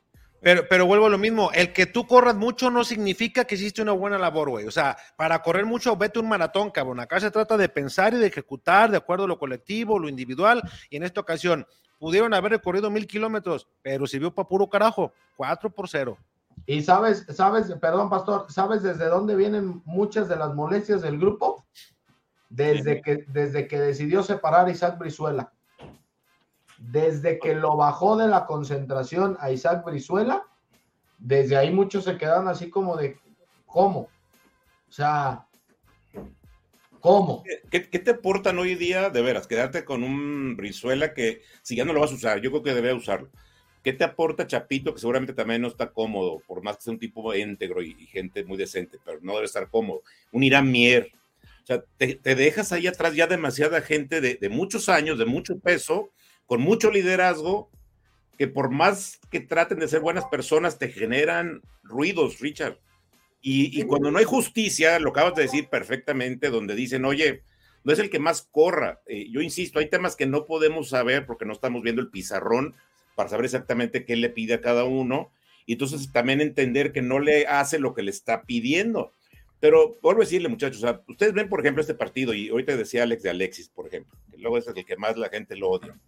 Pero, pero vuelvo a lo mismo, el que tú corras mucho no significa que hiciste una buena labor, güey. O sea, para correr mucho, vete un maratón, cabrón. Acá se trata de pensar y de ejecutar de acuerdo a lo colectivo, lo individual. Y en esta ocasión, pudieron haber recorrido mil kilómetros, pero sirvió para puro carajo. Cuatro por cero. Y sabes, sabes, perdón, pastor, ¿sabes desde dónde vienen muchas de las molestias del grupo? Desde que, desde que decidió separar a Isaac Brizuela. Desde que lo bajó de la concentración a Isaac Brizuela, desde ahí muchos se quedaron así como de, ¿cómo? O sea, ¿cómo? ¿Qué, qué te aportan hoy día, de veras, quedarte con un Brizuela que, si ya no lo vas a usar, yo creo que debería usarlo? ¿Qué te aporta Chapito, que seguramente también no está cómodo, por más que sea un tipo íntegro y, y gente muy decente, pero no debe estar cómodo? Un Irán Mier. O sea, te, te dejas ahí atrás ya demasiada gente de, de muchos años, de mucho peso, con mucho liderazgo, que por más que traten de ser buenas personas, te generan ruidos, Richard. Y, y cuando no hay justicia, lo acabas de decir perfectamente, donde dicen, oye, no es el que más corra. Eh, yo insisto, hay temas que no podemos saber porque no estamos viendo el pizarrón para saber exactamente qué le pide a cada uno. Y entonces también entender que no le hace lo que le está pidiendo. Pero vuelvo a decirle, muchachos, o sea, ustedes ven, por ejemplo, este partido, y ahorita decía Alex de Alexis, por ejemplo, que luego es el que más la gente lo odia.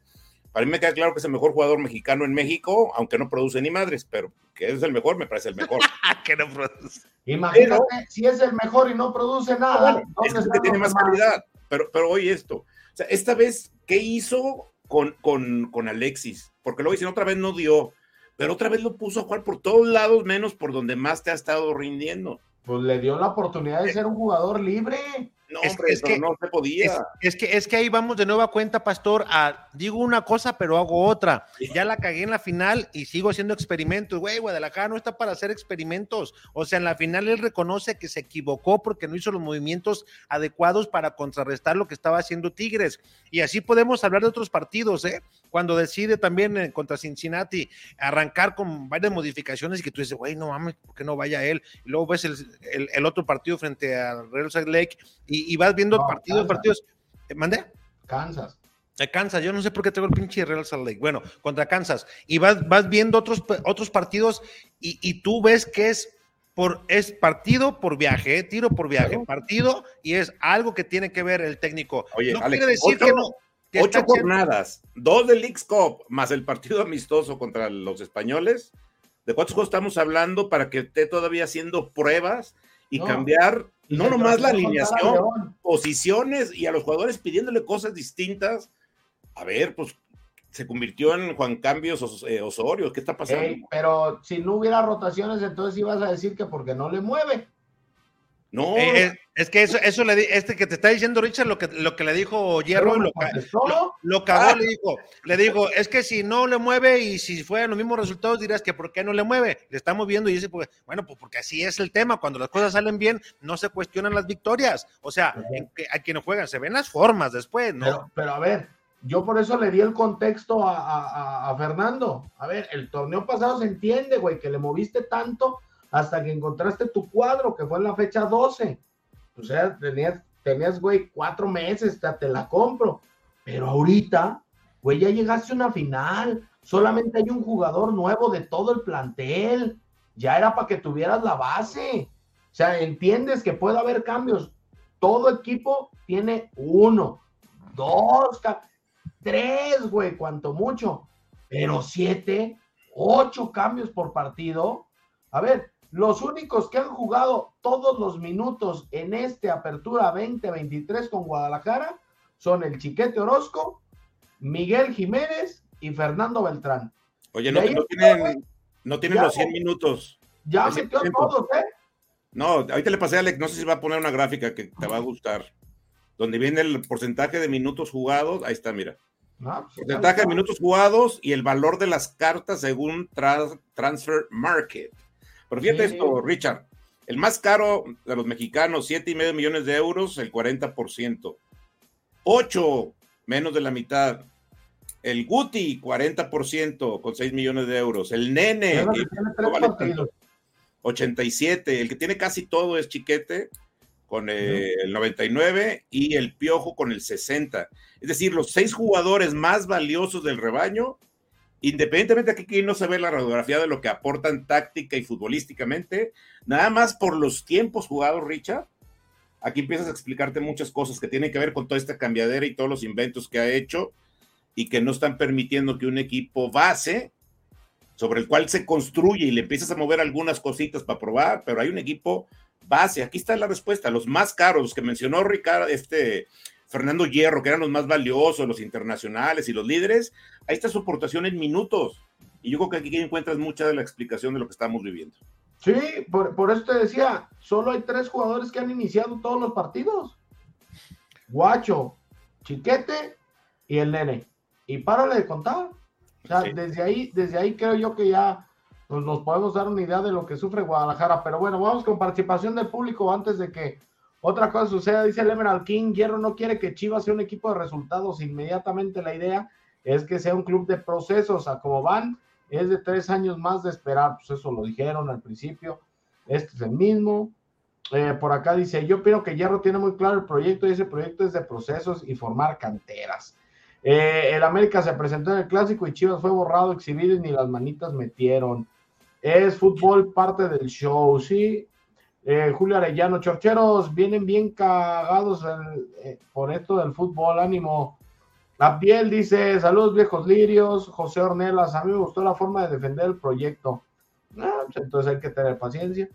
Para mí me queda claro que es el mejor jugador mexicano en México, aunque no produce ni madres, pero que es el mejor, me parece el mejor. que no produce. Imagínate, si es el mejor y no produce nada. Bueno, ¿dónde es que tiene más calidad. Pero, pero oye esto, o sea, esta vez, ¿qué hizo con, con, con Alexis? Porque luego dicen, otra vez no dio, pero otra vez lo puso a jugar por todos lados, menos por donde más te ha estado rindiendo. Pues le dio la oportunidad de ser un jugador libre. No, Es- hombre, es pero que- no se podía. Es, es que, es que ahí vamos de nueva cuenta, Pastor, a digo una cosa, pero hago otra. Ya la cagué en la final y sigo haciendo experimentos. Güey, Guadalajara no está para hacer experimentos. O sea, en la final él reconoce que se equivocó porque no hizo los movimientos adecuados para contrarrestar lo que estaba haciendo Tigres. Y así podemos hablar de otros partidos, ¿eh? Cuando decide también eh, contra Cincinnati arrancar con varias modificaciones y que tú dices, güey, no mames, ¿por qué no vaya él? Y luego ves el, el- el otro partido frente al Real Salt Lake y, y vas viendo No, partidos, partidos. Eh, ¿Mandé? Kansas. A Kansas, yo no sé por qué tengo el pinche Real Salt Lake. Bueno, contra Kansas. Y vas, vas viendo otros, otros partidos y, y tú ves que es por es partido por viaje, eh, tiro por viaje, Claro. partido y es algo que tiene que ver el técnico. Oye, no Alex, quiere decir ocho- que no. que Ocho jornadas, dos del Leagues Cup, más el partido amistoso contra los españoles. ¿De cuántos juegos estamos hablando para que esté todavía haciendo pruebas y No. cambiar no nomás la alineación, posiciones y a los jugadores pidiéndole cosas distintas? A ver, pues se convirtió en Juan Cambios Os- eh, Osorio. ¿Qué está pasando? Ey, pero si no hubiera rotaciones, entonces ibas a decir que porque no le mueve. No, Eh, eh, es que eso, eso le di- este que te está diciendo Richard, lo que, lo que le dijo Hierro, lo, lo, lo cagó, le dijo, le digo, es que si no le mueve y si fueran los mismos resultados, dirás que por qué no le mueve. Le estamos viendo y dice, pues, bueno, pues porque así es el tema. Cuando las cosas salen bien, no se cuestionan las victorias. O sea, en a quienes juegan, se ven las formas después, ¿no? Pero, pero a ver, yo por eso le di el contexto a- a Fernando. A ver, el torneo pasado se entiende, güey, que le moviste tanto hasta que encontraste tu cuadro, que fue en la fecha 12. O sea, tenías, tenías güey, cuatro meses, te, te la compro. Pero ahorita, güey, ya llegaste a una final. Solamente hay un jugador nuevo de todo el plantel. Ya era para que tuvieras la base. O sea, entiendes que puede haber cambios. Todo equipo tiene uno, dos, tres, güey, cuanto mucho. Pero siete, ocho cambios por partido. A ver, los únicos que han jugado todos los minutos en este Apertura 2023 con Guadalajara son el Chiquete Orozco, Miguel Jiménez y Fernando Beltrán. Oye, no, tienen, no tienen los 100 minutos. Ya metió todos, ¿eh? No, ahorita le pasé a Alex, no sé si va a poner una gráfica que te va a gustar, donde viene el porcentaje de minutos jugados, ahí está, mira. Ah, pues, porcentaje de minutos jugados y el valor de las cartas según Transfer Market. Pero fíjate esto, Richard, el más caro de los mexicanos, siete y medio millones de euros, el 40%. 8, menos de la mitad. El Guti, 40%, con 6 millones de euros. El Nene, 87. El que tiene casi todo es Chiquete, con el 99, y el Piojo con el 60. Es decir, los seis jugadores más valiosos del rebaño independientemente de que no se ve la radiografía de lo que aportan táctica y futbolísticamente, nada más por los tiempos jugados, Richard, aquí empiezas a explicarte muchas cosas que tienen que ver con toda esta cambiadera y todos los inventos que ha hecho y que no están permitiendo que un equipo base sobre el cual se construye y le empiezas a mover algunas cositas para probar, pero hay un equipo base. Aquí está la respuesta. Los más caros, los que mencionó Ricardo, este Fernando Hierro, que eran los más valiosos, los internacionales y los líderes, ahí está su aportación en minutos. Y yo creo que aquí encuentras mucha de la explicación de lo que estamos viviendo. Sí, por, eso te decía, solo hay tres jugadores que han iniciado todos los partidos. Guacho, Chiquete y el Nene. Y párale de contar. O sea, desde ahí, desde ahí creo yo que ya pues, nos podemos dar una idea de lo que sufre Guadalajara. Pero bueno, vamos con participación del público antes de que otra cosa sucede, dice el Emerald King, Hierro no quiere que Chivas sea un equipo de resultados. Inmediatamente la idea es que sea un club de procesos. A como van, es de tres años más de esperar. Pues eso lo dijeron al principio. Este es el mismo. Eh, por acá dice, yo opino que Hierro tiene muy claro el proyecto y ese proyecto es de procesos y formar canteras. Eh, el América se presentó en el clásico y Chivas fue borrado, exhibido y ni las manitas metieron. Es fútbol parte del show, sí. Eh, Julio Arellano, Chorcheros, vienen bien cagados eh, por esto del fútbol, ánimo. La piel dice, saludos viejos lirios, José Ornelas, a mí me gustó la forma de defender el proyecto. Ah, pues entonces hay que tener paciencia.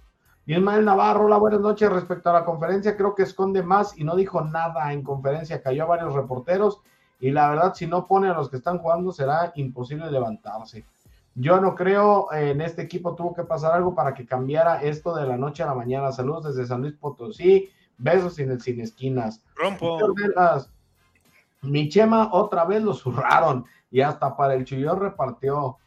Ismael Navarro, hola, buenas noches. Respecto a la conferencia, creo que esconde más y no dijo nada en conferencia. Cayó a varios reporteros y la verdad, si no pone a los que están jugando, será imposible levantarse. Yo no creo en este equipo tuvo que pasar algo para que cambiara esto de la noche a la mañana. Saludos desde San Luis Potosí. Besos sin, el, sin esquinas. Rompo. Mi Chema otra vez lo zurraron y hasta para el Chuyón repartió.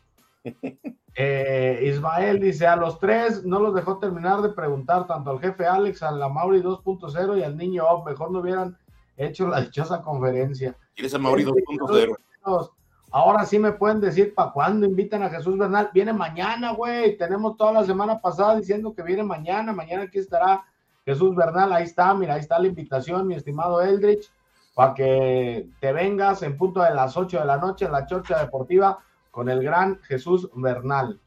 Eh, Ismael dice: A los tres no los dejó terminar de preguntar, tanto al jefe Alex, a la Mauri 2.0 y al niño Mejor no hubieran hecho la dichosa conferencia. ¿Quieres a Mauri 2.0? Ahora sí me pueden decir para cuándo invitan a Jesús Bernal. Viene mañana, güey. Tenemos toda la semana pasada diciendo que viene mañana. Mañana aquí estará Jesús Bernal. Ahí está, mira, ahí está la invitación, mi estimado Eldrich, para que te vengas en punto de las 8 de la noche en la Chorcha Deportiva con el gran Jesús Bernal,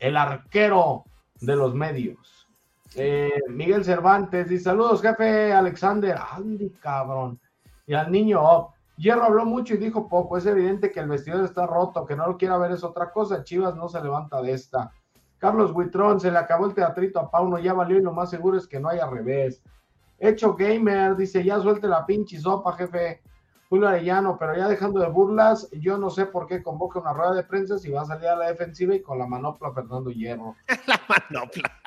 el arquero de los medios. Eh, Miguel Cervantes dice: Saludos, jefe Alexander. Andy, cabrón. Y al niño Hierro habló mucho y dijo poco. Es evidente que el vestidor está roto, que no lo quiera ver es otra cosa. Chivas no se levanta de esta. Carlos Buitrón, se le acabó el teatrito a Pauno, ya valió y lo más seguro es que no haya revés. Hecho Gamer dice, ya suelte la pinche sopa, jefe. Julio Arellano, pero ya dejando de burlas, yo no sé por qué convoca una rueda de prensa si va a salir a la defensiva y con la manopla Fernando Hierro. la manopla.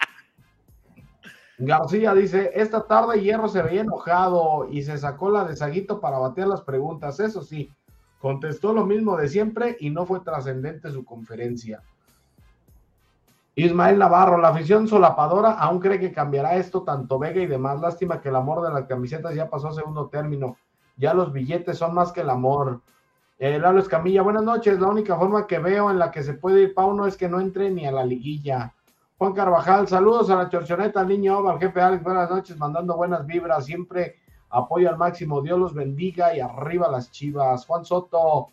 García dice, esta tarde Hierro se veía enojado y se sacó la de Saguito para batear las preguntas. Eso sí, contestó lo mismo de siempre y no fue trascendente su conferencia. Ismael Navarro, la afición solapadora aún cree que cambiará esto tanto Vega y demás. Lástima que el amor de las camisetas ya pasó a segundo término. Ya los billetes son más que el amor. Eh, Lalo Escamilla, buenas noches. La única forma que veo en la que se puede ir Pauno es que no entre ni a la liguilla. Juan Carvajal, saludos a la chorchoneta, al niño al jefe Alex, buenas noches, mandando buenas vibras, siempre Apoyo al máximo, Dios los bendiga y arriba las chivas. Juan Soto,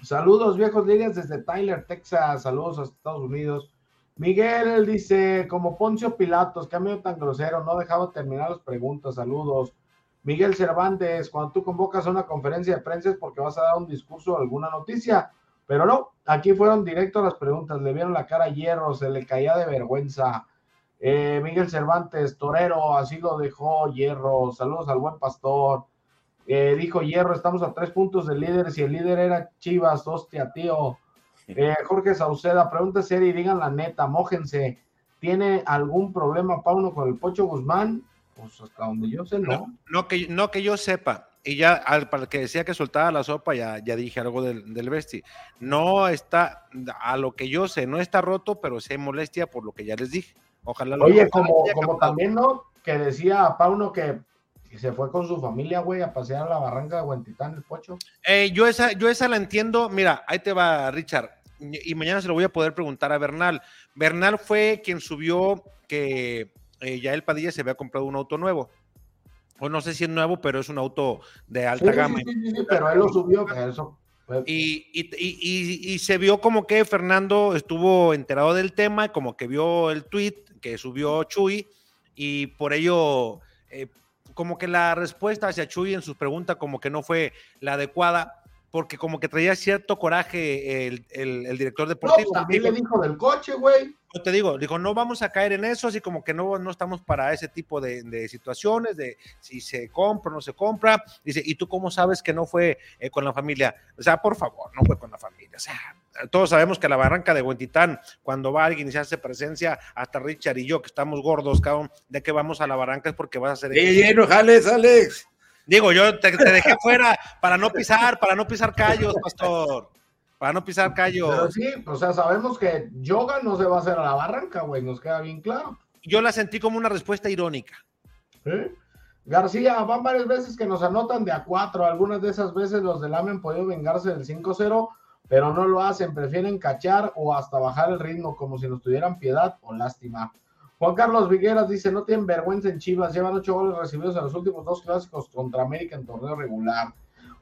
saludos viejos líderes desde Tyler, Texas, saludos a Estados Unidos. Miguel dice, como Poncio Pilatos, medio tan grosero, no dejaba terminar las preguntas, saludos. Miguel Cervantes, cuando tú convocas a una conferencia de prensa es porque vas a dar un discurso o alguna noticia, pero no, aquí fueron directos las preguntas, le vieron la cara a Hierro, se le caía de vergüenza. Eh, Miguel Cervantes, torero, así lo dejó Hierro, saludos al buen pastor. Eh, dijo Hierro, estamos a tres puntos del líder, si el líder era Chivas, hostia, tío. Eh, Jorge Sauceda, pregunta seria y digan la neta, mójense. ¿Tiene algún problema Pauno con el Pocho Guzmán? Pues hasta donde yo sé, no. No, que, no que yo sepa. Y ya, al, para el que decía que soltaba la sopa, ya, ya dije algo del, del Besti. No está, a lo que yo sé, no está roto, pero se molestia por lo que ya les dije. Ojalá lo Oye, como, como también, ¿no? Que decía Pauno que se fue con su familia, güey, a pasear a la barranca de Huentitán, el Pocho. Eh, yo, esa, yo esa la entiendo. Mira, ahí te va, Richard. Y mañana se lo voy a poder preguntar a Bernal. Bernal fue quien subió que eh, ya el Padilla se había comprado un auto nuevo. O no sé si es nuevo, pero es un auto de alta Sí, gama. sí, sí, pero él lo subió, eso. Y, y- y- y- y se vio como que Fernando estuvo enterado del tema, como que vio el tweet que subió Chuy, y por ello, eh, como que la respuesta hacia Chuy en su pregunta, como que no fue la adecuada, porque como que traía cierto coraje el, el- el director No, deportivo. pues también le dijo del coche, güey. Yo te digo, dijo, no vamos a caer en eso, así como que no, no estamos para ese tipo de, de situaciones, de si se compra o no se compra. Dice, ¿y tú cómo sabes que no fue eh, con la familia? O sea, por favor, no fue con la familia. O sea, todos sabemos que la barranca de Huentitán, cuando va alguien y se hace presencia, hasta Richard y yo, que estamos gordos, cabrón, de que vamos a la barranca es porque vas a hacer... ¡Eh, lleno, jales, Alex! Digo, yo te, te dejé fuera para no pisar, para no pisar callos, pastor. Para no pisar callos. Pero sí, o sea, sabemos que yoga no se va a hacer a la barranca, güey, nos queda bien claro. Yo la sentí como una respuesta irónica. ¿eh? García, van varias veces que nos anotan de a cuatro. Algunas de esas veces los del AME han podido vengarse del 5-0, pero no lo hacen. Prefieren cachar o hasta bajar el ritmo como si nos tuvieran piedad o lástima. Juan Carlos Vigueras dice, no tienen vergüenza en Chivas, llevan ocho goles recibidos en los últimos dos clásicos contra América en torneo regular.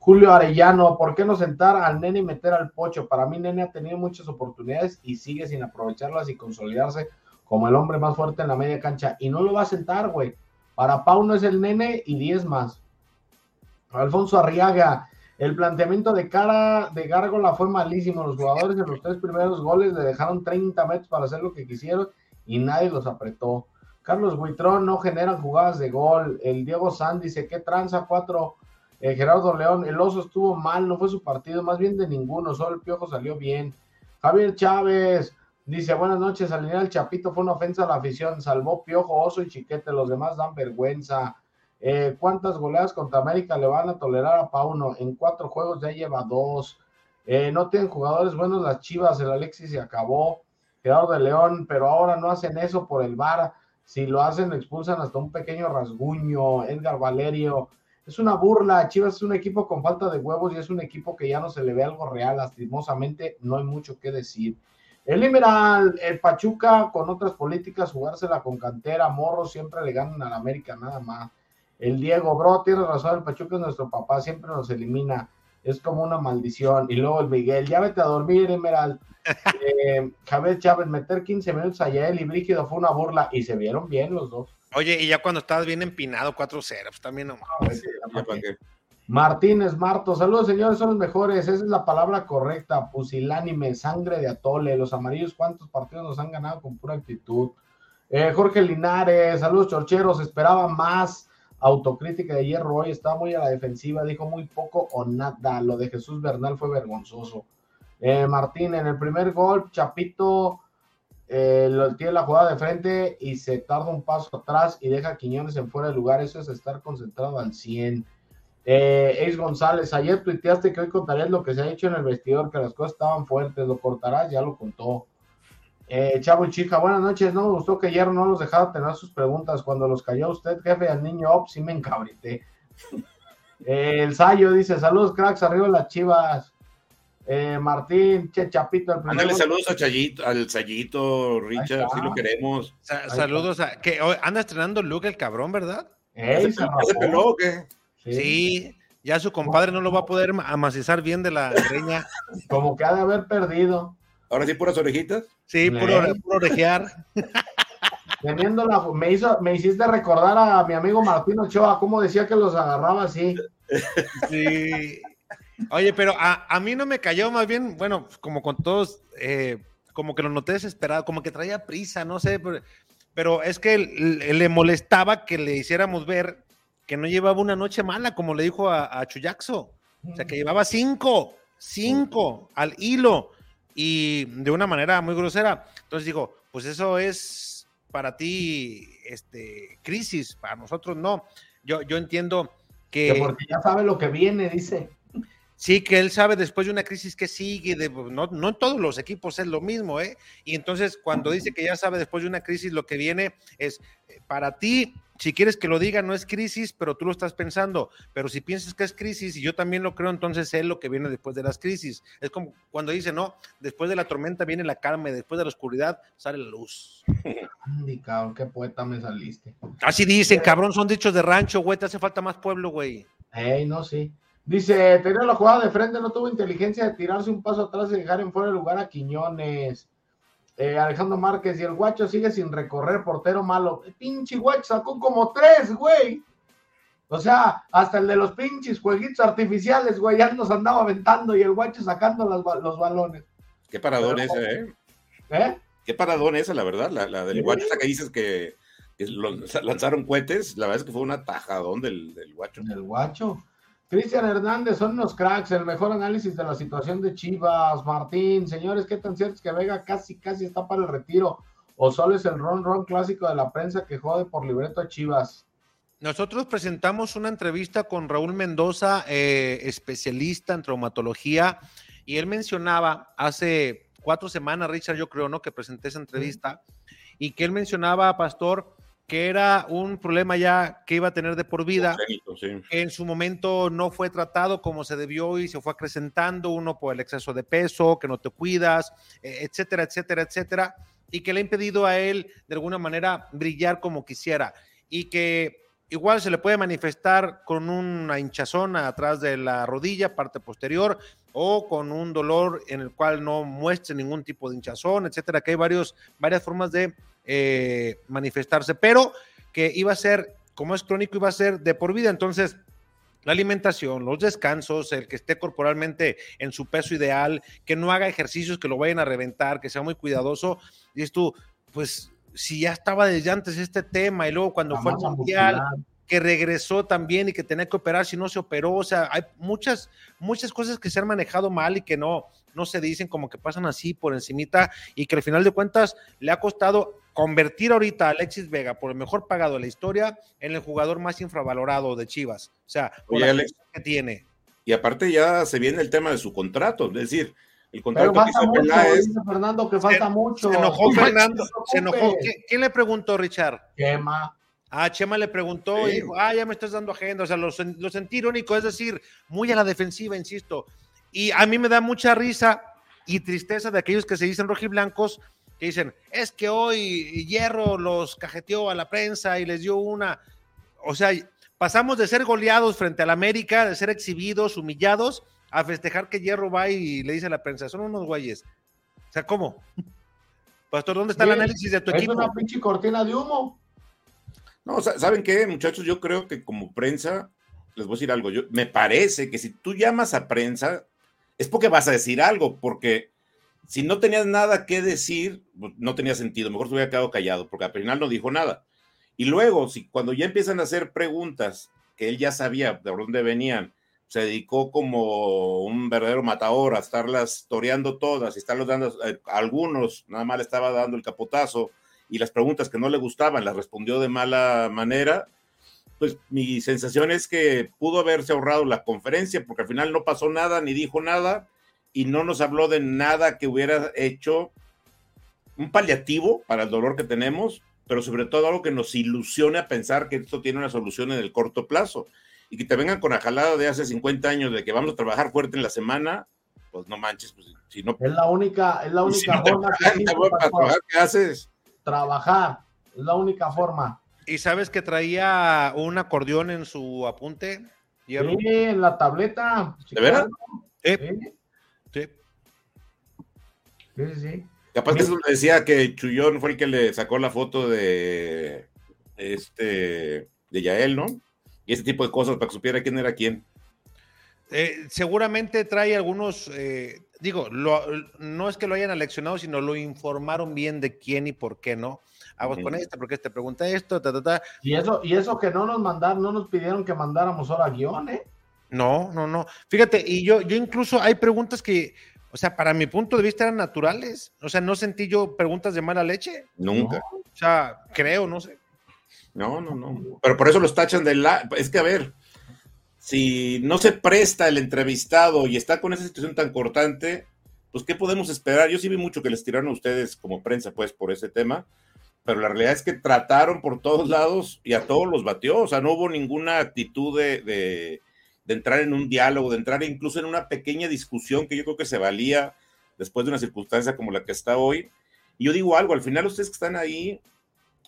Julio Arellano, ¿por qué no sentar al nene y meter al pocho? Para mí, nene ha tenido muchas oportunidades y sigue sin aprovecharlas y consolidarse como el hombre más fuerte en la media cancha. Y no lo va a sentar, güey. Para Pau no es el nene y 10 más. Alfonso Arriaga, el planteamiento de cara de Gárgola fue malísimo. Los jugadores en los tres primeros goles le dejaron 30 metros para hacer lo que quisieron y nadie los apretó. Carlos Buitrón no generan jugadas de gol. El Diego San dice que tranza cuatro. Eh, Gerardo León, el oso estuvo mal, no fue su partido, más bien de ninguno, solo el piojo salió bien. Javier Chávez dice: Buenas noches, alinear el Chapito fue una ofensa a la afición, salvó piojo, oso y chiquete, los demás dan vergüenza. Eh, ¿Cuántas goleadas contra América le van a tolerar a Pauno? En cuatro juegos ya lleva dos. Eh, no tienen jugadores buenos las Chivas, el Alexis se acabó. Gerardo León, pero ahora no hacen eso por el VAR. Si lo hacen, expulsan hasta un pequeño rasguño. Edgar Valerio, es una burla. Chivas es un equipo con falta de huevos y es un equipo que ya no se le ve algo real. Lastimosamente, no hay mucho que decir. El liberal, el Pachuca, con otras políticas, jugársela con cantera, morros, siempre le ganan al América, nada más. El Diego, bro, tiene razón, el Pachuca es nuestro papá, siempre nos elimina. Es como una maldición. Y luego el Miguel, ya vete a dormir, Emerald. Eh, Javier Chávez, meter 15 minutos a Yael y Brígido fue una burla y se vieron bien los dos. Oye, y ya cuando estabas bien empinado, 4-0, pues también no qué. Martínez Marto, saludos señores, son los mejores, esa es la palabra correcta, pusilánime, sangre de atole, los amarillos, ¿cuántos partidos nos han ganado con pura actitud? Eh, Jorge Linares, saludos chorcheros, esperaba más autocrítica de hierro hoy, está muy a la defensiva, dijo muy poco o nada, lo de Jesús Bernal fue vergonzoso. Eh, Martín, en el primer gol, Chapito eh, lo, tiene la jugada de frente y se tarda un paso atrás y deja a Quiñones en fuera de lugar, eso es estar concentrado al 100. Eh, Ace González, ayer tuiteaste que hoy contarías lo que se ha hecho en el vestidor, que las cosas estaban fuertes, lo cortarás, ya lo contó. Eh, Chavo y Chica, buenas noches, no me gustó que ayer no los dejaba tener sus preguntas, cuando los cayó usted, jefe, al niño Op, sí me encabrité. Eh, el Sayo dice, saludos cracks, arriba las chivas. Eh, Martín, Che Chapito, el Ándale, saludos a Chayito, al Sayito, Richard, si lo queremos. Sa- saludos a. que hoy anda estrenando Luke el cabrón, ¿verdad? Ey, ¿Se, se peló o qué? Sí. ya su compadre no lo va a poder amacizar bien de la greña. Como que ha de haber perdido. Ahora sí, puras orejitas. Sí, puro, Ey. puro orejear. Teniendo la, me, hizo, me hiciste recordar a mi amigo Martín Ochoa, cómo decía que los agarraba así. Sí. Oye, pero a, a mí no me cayó, más bien, bueno, como con todos, eh, como que lo noté desesperado, como que traía prisa, no sé, pero, pero es que le, le molestaba que le hiciéramos ver que no llevaba una noche mala, como le dijo a, a Chuyaxo. O sea, que llevaba cinco, cinco al hilo y de una manera muy grosera. Entonces digo, pues eso es para ti, este, crisis, para nosotros no. Yo, yo entiendo Que porque ya sabe lo que viene, dice. Sí, que él sabe después de una crisis que sigue, de, no, no en todos los equipos es lo mismo, ¿eh? Y entonces cuando dice que ya sabe después de una crisis lo que viene es, eh, para ti, si quieres que lo diga, no es crisis, pero tú lo estás pensando, pero si piensas que es crisis y yo también lo creo, entonces es lo que viene después de las crisis. Es como cuando dice, no, después de la tormenta viene la calma y después de la oscuridad sale la luz. Andy, cabrón, qué poeta me saliste. Así dicen, cabrón, son dichos de rancho, güey, te hace falta más pueblo, güey. Ey, no, sí. Dice, tenía la jugada de frente, no tuvo inteligencia de tirarse un paso atrás y dejar en fuera de lugar a Quiñones. Eh, Alejandro Márquez y el guacho sigue sin recorrer, portero malo. El pinche guacho sacó como tres, güey. O sea, hasta el de los pinches jueguitos artificiales, güey, ya nos andaba aventando y el guacho sacando los, los balones. Qué paradón Pero- esa, ¿eh? ¿Eh? Qué paradón esa, la verdad. La, la del Sí. guacho, esa que dices que, lanzaron cohetes, la verdad es que fue un atajadón del, del guacho. El guacho. Cristian Hernández, son unos cracks, el mejor análisis de la situación de Chivas. Martín, señores, ¿qué tan cierto es que Vega casi, casi está para el retiro? ¿O solo es el ron ron clásico de la prensa que jode por libreto a Chivas? Nosotros presentamos una entrevista con Raúl Mendoza, eh, especialista en traumatología, y él mencionaba hace cuatro semanas, Richard, yo creo, ¿no? Que presenté esa entrevista, y que él mencionaba, Pastor, que era un problema ya que iba a tener de por vida, sí. en su momento no fue tratado como se debió y se fue acrecentando, uno por el exceso de peso, que no te cuidas, eh, etcétera, etcétera, etcétera, y que le ha impedido a él de alguna manera brillar como quisiera y que igual se le puede manifestar con una hinchazón atrás de la rodilla, parte posterior, o con un dolor en el cual no muestre ningún tipo de hinchazón, etcétera, que hay varios, varias formas de eh, manifestarse, pero que iba a ser, como es crónico, iba a ser de por vida. Entonces, la alimentación, los descansos, el que esté corporalmente en su peso ideal, que no haga ejercicios que lo vayan a reventar, que sea muy cuidadoso. Y tú, pues, si ya estaba desde antes este tema y luego cuando La fue al mundial. Que regresó también y que tenía que operar si no se operó. O sea, hay muchas, muchas cosas que se han manejado mal y que no, no se dicen como que pasan así por encimita y que al final de cuentas le ha costado convertir ahorita a Alexis Vega por el mejor pagado de la historia en el jugador más infravalorado de Chivas. O sea, por Oye, la Alex. que tiene. Y aparte ya se viene el tema de su contrato, es decir, el Pero contrato que falta hizo mucho, Peláez, dice Fernando, que falta mucho. Se enojó No Fernando, se enojó. preocupes. ¿Qui- ¿Quién le preguntó, Richard? Quema. Ah, Chema le preguntó y dijo, ah, ya me estás dando agenda. O sea, lo, lo sentí irónico, es decir, muy a la defensiva, insisto. Y a mí me da mucha risa y tristeza de aquellos que se dicen rojiblancos, que dicen, es que hoy Hierro los cajeteó a la prensa y les dio una. O sea, pasamos de ser goleados frente al América, de ser exhibidos, humillados, a festejar que Hierro va y le dice a la prensa, son unos güeyes. O sea, ¿cómo? Pastor, ¿dónde está el análisis de tu Es equipo? una pinche cortina de humo. No, sa- ¿saben qué, muchachos? Yo creo que como prensa, les voy a decir algo. Yo, me parece que si tú llamas a prensa, es porque vas a decir algo, porque si no tenías nada que decir, pues, no tenía sentido. Mejor se hubiera quedado callado, porque al final no dijo nada. Y luego, si cuando ya empiezan a hacer preguntas que él ya sabía de dónde venían, se dedicó como un verdadero matador a estarlas toreando todas y estarlos dando, eh, algunos nada más le estaba dando el capotazo y las preguntas que no le gustaban las respondió de mala manera, pues mi sensación es que pudo haberse ahorrado la conferencia porque al final no pasó nada ni dijo nada y no nos habló de nada que hubiera hecho un paliativo para el dolor que tenemos, pero sobre todo algo que nos ilusione a pensar que esto tiene una solución en el corto plazo y que te vengan con la jalada de hace 50 años de que vamos a trabajar fuerte en la semana, pues no manches, pues si no, Es la única, es la si única no te forma que para trabajar, ¿qué haces? Trabajar. Es la única forma. ¿Y sabes que traía un acordeón en su apunte? Sí, en la tableta. ¿De verdad? Sí. Sí, sí, sí. Capaz que eso le decía que Chullón fue el que le sacó la foto de este de Yael, ¿no? Y ese tipo de cosas para que supiera quién era quién. Eh, seguramente trae algunos, eh, digo, lo- no es que lo hayan aleccionado, sino lo informaron bien de quién y por qué no. Vamos con Ujú. este, porque este pregunta esto, ta, ta, ta. Y eso, y eso que no nos mandaron, no nos pidieron que mandáramos ahora guion, ¿eh? No, no, no. Fíjate, y yo, yo incluso hay preguntas que, o sea, para mi punto de vista eran naturales. O sea, no sentí yo preguntas de mala leche. Nunca. O sea, creo, no sé. No, no, no. Pero por eso los tachan de la. Es que a ver, si no se presta el entrevistado y está con esa situación tan cortante, pues ¿qué podemos esperar? Yo sí vi mucho que les tiraron a ustedes como prensa, pues, por ese tema. Pero la realidad es que trataron por todos lados y a todos los batió. O sea, no hubo ninguna actitud de, de- entrar en un diálogo, de entrar incluso en una pequeña discusión que yo creo que se valía después de una circunstancia como la que está hoy. Y yo digo algo, al final ustedes que están ahí,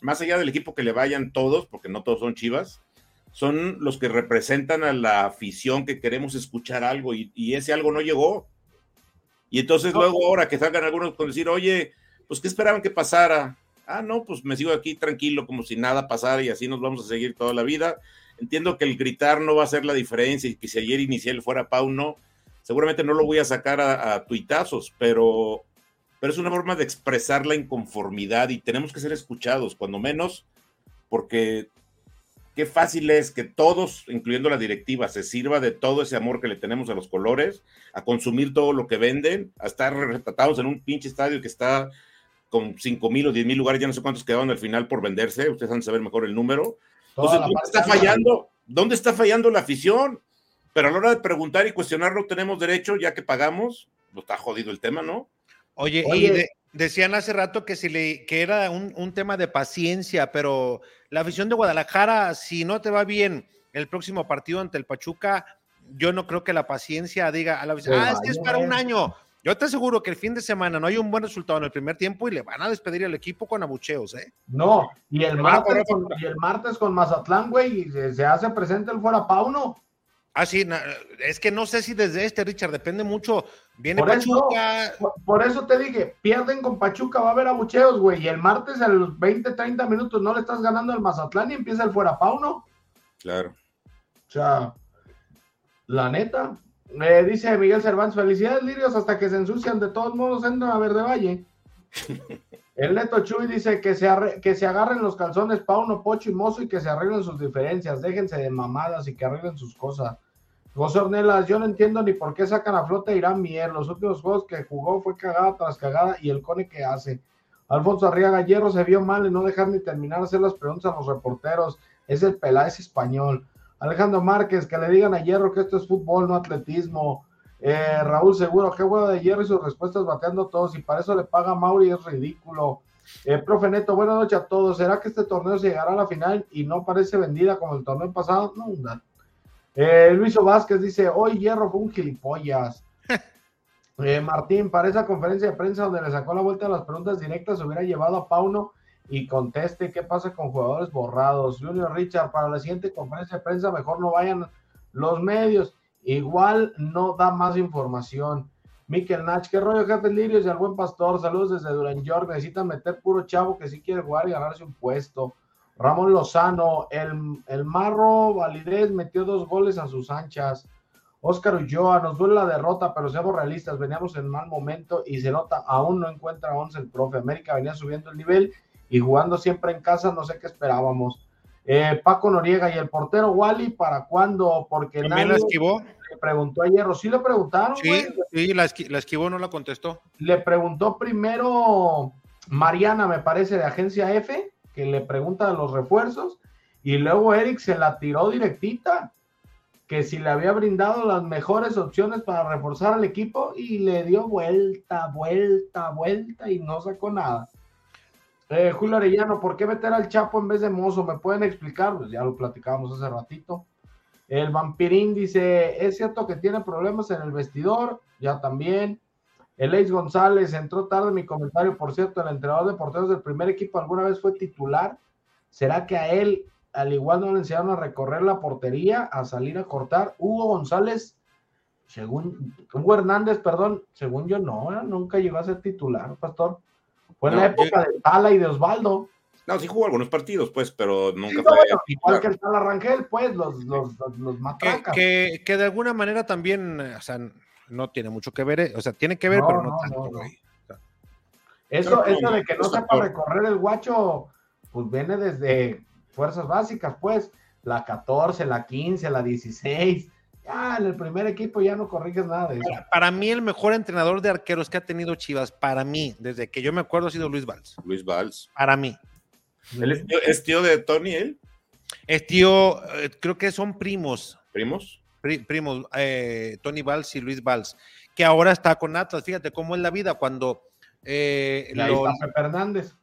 más allá del equipo que le vayan todos, porque no todos son chivas, son los que representan a la afición que queremos escuchar algo y, y ese algo no llegó. Y entonces luego ahora que salgan algunos con decir, oye, pues ¿qué esperaban que pasara? Ah, no, pues me sigo aquí tranquilo como si nada pasara y así nos vamos a seguir toda la vida. Entiendo que el gritar no va a ser la diferencia y que si ayer inicié el fuera Pau, no, seguramente no lo voy a sacar a, a tuitazos, pero, pero es una forma de expresar la inconformidad y tenemos que ser escuchados, cuando menos, porque qué fácil es que todos, incluyendo la directiva, se sirva de todo ese amor que le tenemos a los colores, a consumir todo lo que venden, a estar retratados en un pinche estadio que está con 5 mil o 10 mil lugares, ya no sé cuántos quedaron al final por venderse, ustedes han de saber mejor el número. Entonces, ¿dónde está fallando? ¿Dónde está fallando la afición? Pero a la hora de preguntar y cuestionarlo tenemos derecho, ya que pagamos, pues está jodido el tema, ¿no? Oye, y Oye. de- decían hace rato que si le, que era un, un tema de paciencia, pero la afición de Guadalajara, si no te va bien el próximo partido ante el Pachuca, yo no creo que la paciencia diga a la afición, ah, es que es para un año. Yo te aseguro que el fin de semana no hay un buen resultado en el primer tiempo y le van a despedir al equipo con abucheos, ¿eh? No, y el, martes con, y el martes con Mazatlán, güey, y se, hace presente el fuera Pauno. Ah, sí, es que no sé si desde este, Richard, depende mucho. Viene Por eso, Pachuca, Por, por eso te dije, pierden con Pachuca, va a haber abucheos, güey, y el martes a los 20, 30 minutos no le estás ganando al Mazatlán y empieza el fuera Pauno. Claro. O sea, la neta. Eh, dice Miguel Cervantes, felicidades, Lirios, hasta que se ensucian, de todos modos entran a Verde Valle. El Neto Chuy dice que se, arre- que se agarren los calzones Pauno, Pocho y Mozo y que se arreglen sus diferencias, déjense de mamadas y que arreglen sus cosas. José Ornelas, yo no entiendo ni por qué sacan a flota a Irán Mier. Los últimos juegos que jugó fue cagada tras cagada y el cone que hace. Alfonso Arriaga Hierro se vio mal en no dejar ni terminar hacer las preguntas a los reporteros. Es el Peláez español. Alejandro Márquez, que le digan a Hierro que esto es fútbol, no atletismo. Eh, Raúl Seguro, qué huevo de Hierro y sus respuestas bateando todos, y para eso le paga Mauri, es ridículo. Eh, profe Neto, buenas noches a todos. ¿Será que este torneo se llegará a la final y no parece vendida como el torneo pasado? No. Eh, Luiso Vázquez dice, hoy Hierro fue un gilipollas. Eh, Martín, para esa conferencia de prensa donde le sacó la vuelta a las preguntas directas, hubiera llevado a Pauno y conteste qué pasa con jugadores borrados. Junior Richard, para la siguiente conferencia de prensa, mejor no vayan los medios. Igual no da más información. Miquel Nach, qué rollo, jefe Lirios y al buen pastor. Saludos desde York. Necesitan meter puro chavo que sí quiere jugar y ganarse un puesto. Ramón Lozano, el, el Marro Validez metió dos goles a sus anchas. Óscar Ulloa, nos duele la derrota, pero seamos realistas, veníamos en mal momento y se nota, aún no encuentra 11 el profe. América venía subiendo el nivel y jugando siempre en casa, no sé qué esperábamos. Eh, Paco Noriega y el portero Wally, ¿para cuándo? Porque también nadie la esquivó. le preguntó ayer, o sí le preguntaron, Sí, güey. sí, la, esqui- la esquivó, no la contestó. Le preguntó primero Mariana, me parece, de Agencia F, que le pregunta de los refuerzos, y luego Eric se la tiró directita, que si le había brindado las mejores opciones para reforzar al equipo, y le dio vuelta, vuelta, vuelta, y no sacó nada. Eh, Julio Arellano, ¿por qué meter al Chapo en vez de Mozo? ¿Me pueden explicar? Pues ya lo platicábamos hace ratito. El vampirín dice, es cierto que tiene problemas en el vestidor, ya también. El Ace González entró tarde en mi comentario, por cierto, el entrenador de porteros del primer equipo alguna vez fue titular. ¿Será que a él, al igual no le enseñaron a recorrer la portería, a salir a cortar? Hugo González, según Hugo Hernández, perdón, según yo no, ¿eh? nunca llegó a ser titular, Pastor. Fue en la época de Tala y de Osvaldo. No, sí jugó algunos partidos, pues, pero nunca sí, fue. Bueno, igual que el Tala Rangel, pues, los, los, los, los matracas. Que, que, que, de alguna manera también, o sea, no tiene mucho que ver, eh, o sea, tiene que ver, no, pero no, no tanto, güey. Eso, eso de que no sepa recorrer el guacho, pues viene desde fuerzas básicas, pues, la 14, la 15, la 16. Ya en el primer equipo ya no corriges nada de eso. Para, para mí, el mejor entrenador de arqueros que ha tenido Chivas, para mí, desde que yo me acuerdo, ha sido Luis Valls. Luis Valls. Para mí. ¿Él es, tío, es tío de Tony, él? Es tío, eh, creo que son primos. ¿Primos? Pri, primos, eh, Tony Valls y Luis Valls, que ahora está con Atlas. Fíjate cómo es la vida cuando eh, lo, Fernández.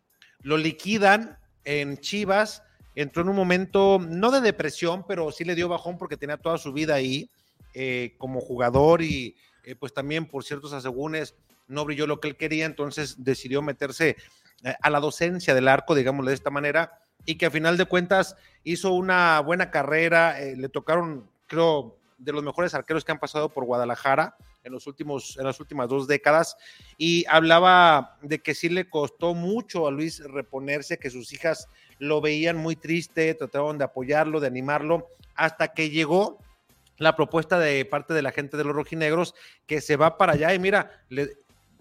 lo liquidan en Chivas, entró en un momento, no de depresión, pero sí le dio bajón porque tenía toda su vida ahí eh, como jugador y eh, pues también por ciertos asegúnes no brilló lo que él quería, entonces decidió meterse eh, a la docencia del arco, digámoslo de esta manera, y que a final de cuentas hizo una buena carrera, eh, le tocaron, creo, de los mejores arqueros que han pasado por Guadalajara en, los últimos, en las últimas dos décadas. Y hablaba de que sí le costó mucho a Luis reponerse, que sus hijas lo veían muy triste, trataban de apoyarlo, de animarlo, hasta que llegó la propuesta de parte de la gente de los rojinegros que se va para allá. Y mira,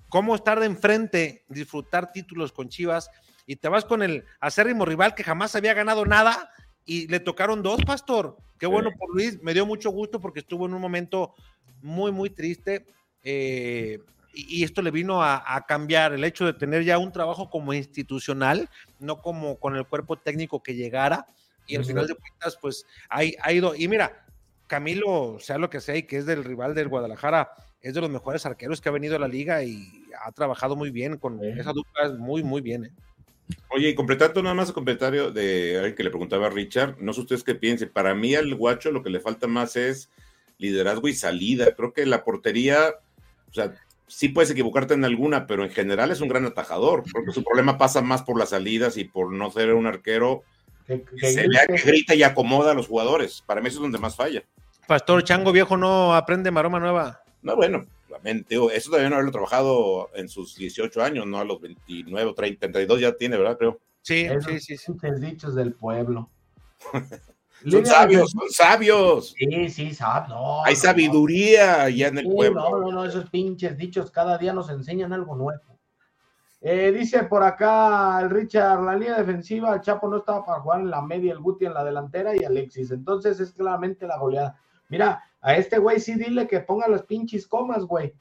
cómo estar de enfrente, disfrutar títulos con Chivas y te vas con el acérrimo rival que jamás había ganado nada y le tocaron dos, Pastor. Qué sí. bueno por Luis, me dio mucho gusto porque estuvo en un momento muy, muy triste. Eh, y, y, esto le vino a, a, cambiar el hecho de tener ya un trabajo como institucional, no como con el cuerpo técnico que llegara. Y al uh -huh. final de cuentas, pues ha, ha ido. Y mira, Camilo, sea lo que sea, y que es del rival del Guadalajara, es de los mejores arqueros que ha venido a la liga y ha trabajado muy bien con esa dupla, muy, muy bien. ¿eh? Oye, y completando nada más el comentario de alguien que le preguntaba a Richard, no sé ustedes qué piensen, para mí al guacho lo que le falta más es liderazgo y salida. Creo que la portería, o sea, sí puedes equivocarte en alguna, pero en general es un gran atajador, porque su problema pasa más por las salidas y por no ser un arquero que, que se vea que grita y acomoda a los jugadores. Para mí eso es donde más falla. Pastor Chango Viejo no aprende maroma nueva. No, bueno, digo, eso debe haberlo trabajado en sus 18 años, no a los 29, 30, 32 ya tiene, ¿verdad? Creo. Sí, sí, sí. sí. dichos del pueblo. son sabios, son sabios. Sí, sí, sab no, Hay sabiduría no. ya en el sí, pueblo. No, no, no, esos pinches dichos cada día nos enseñan algo nuevo. Eh, dice por acá el Richard, la línea defensiva, el Chapo no estaba para jugar en la media, el Guti en la delantera y Alexis. Entonces es claramente la goleada. Mira, a este güey sí dile que ponga las pinches comas, güey.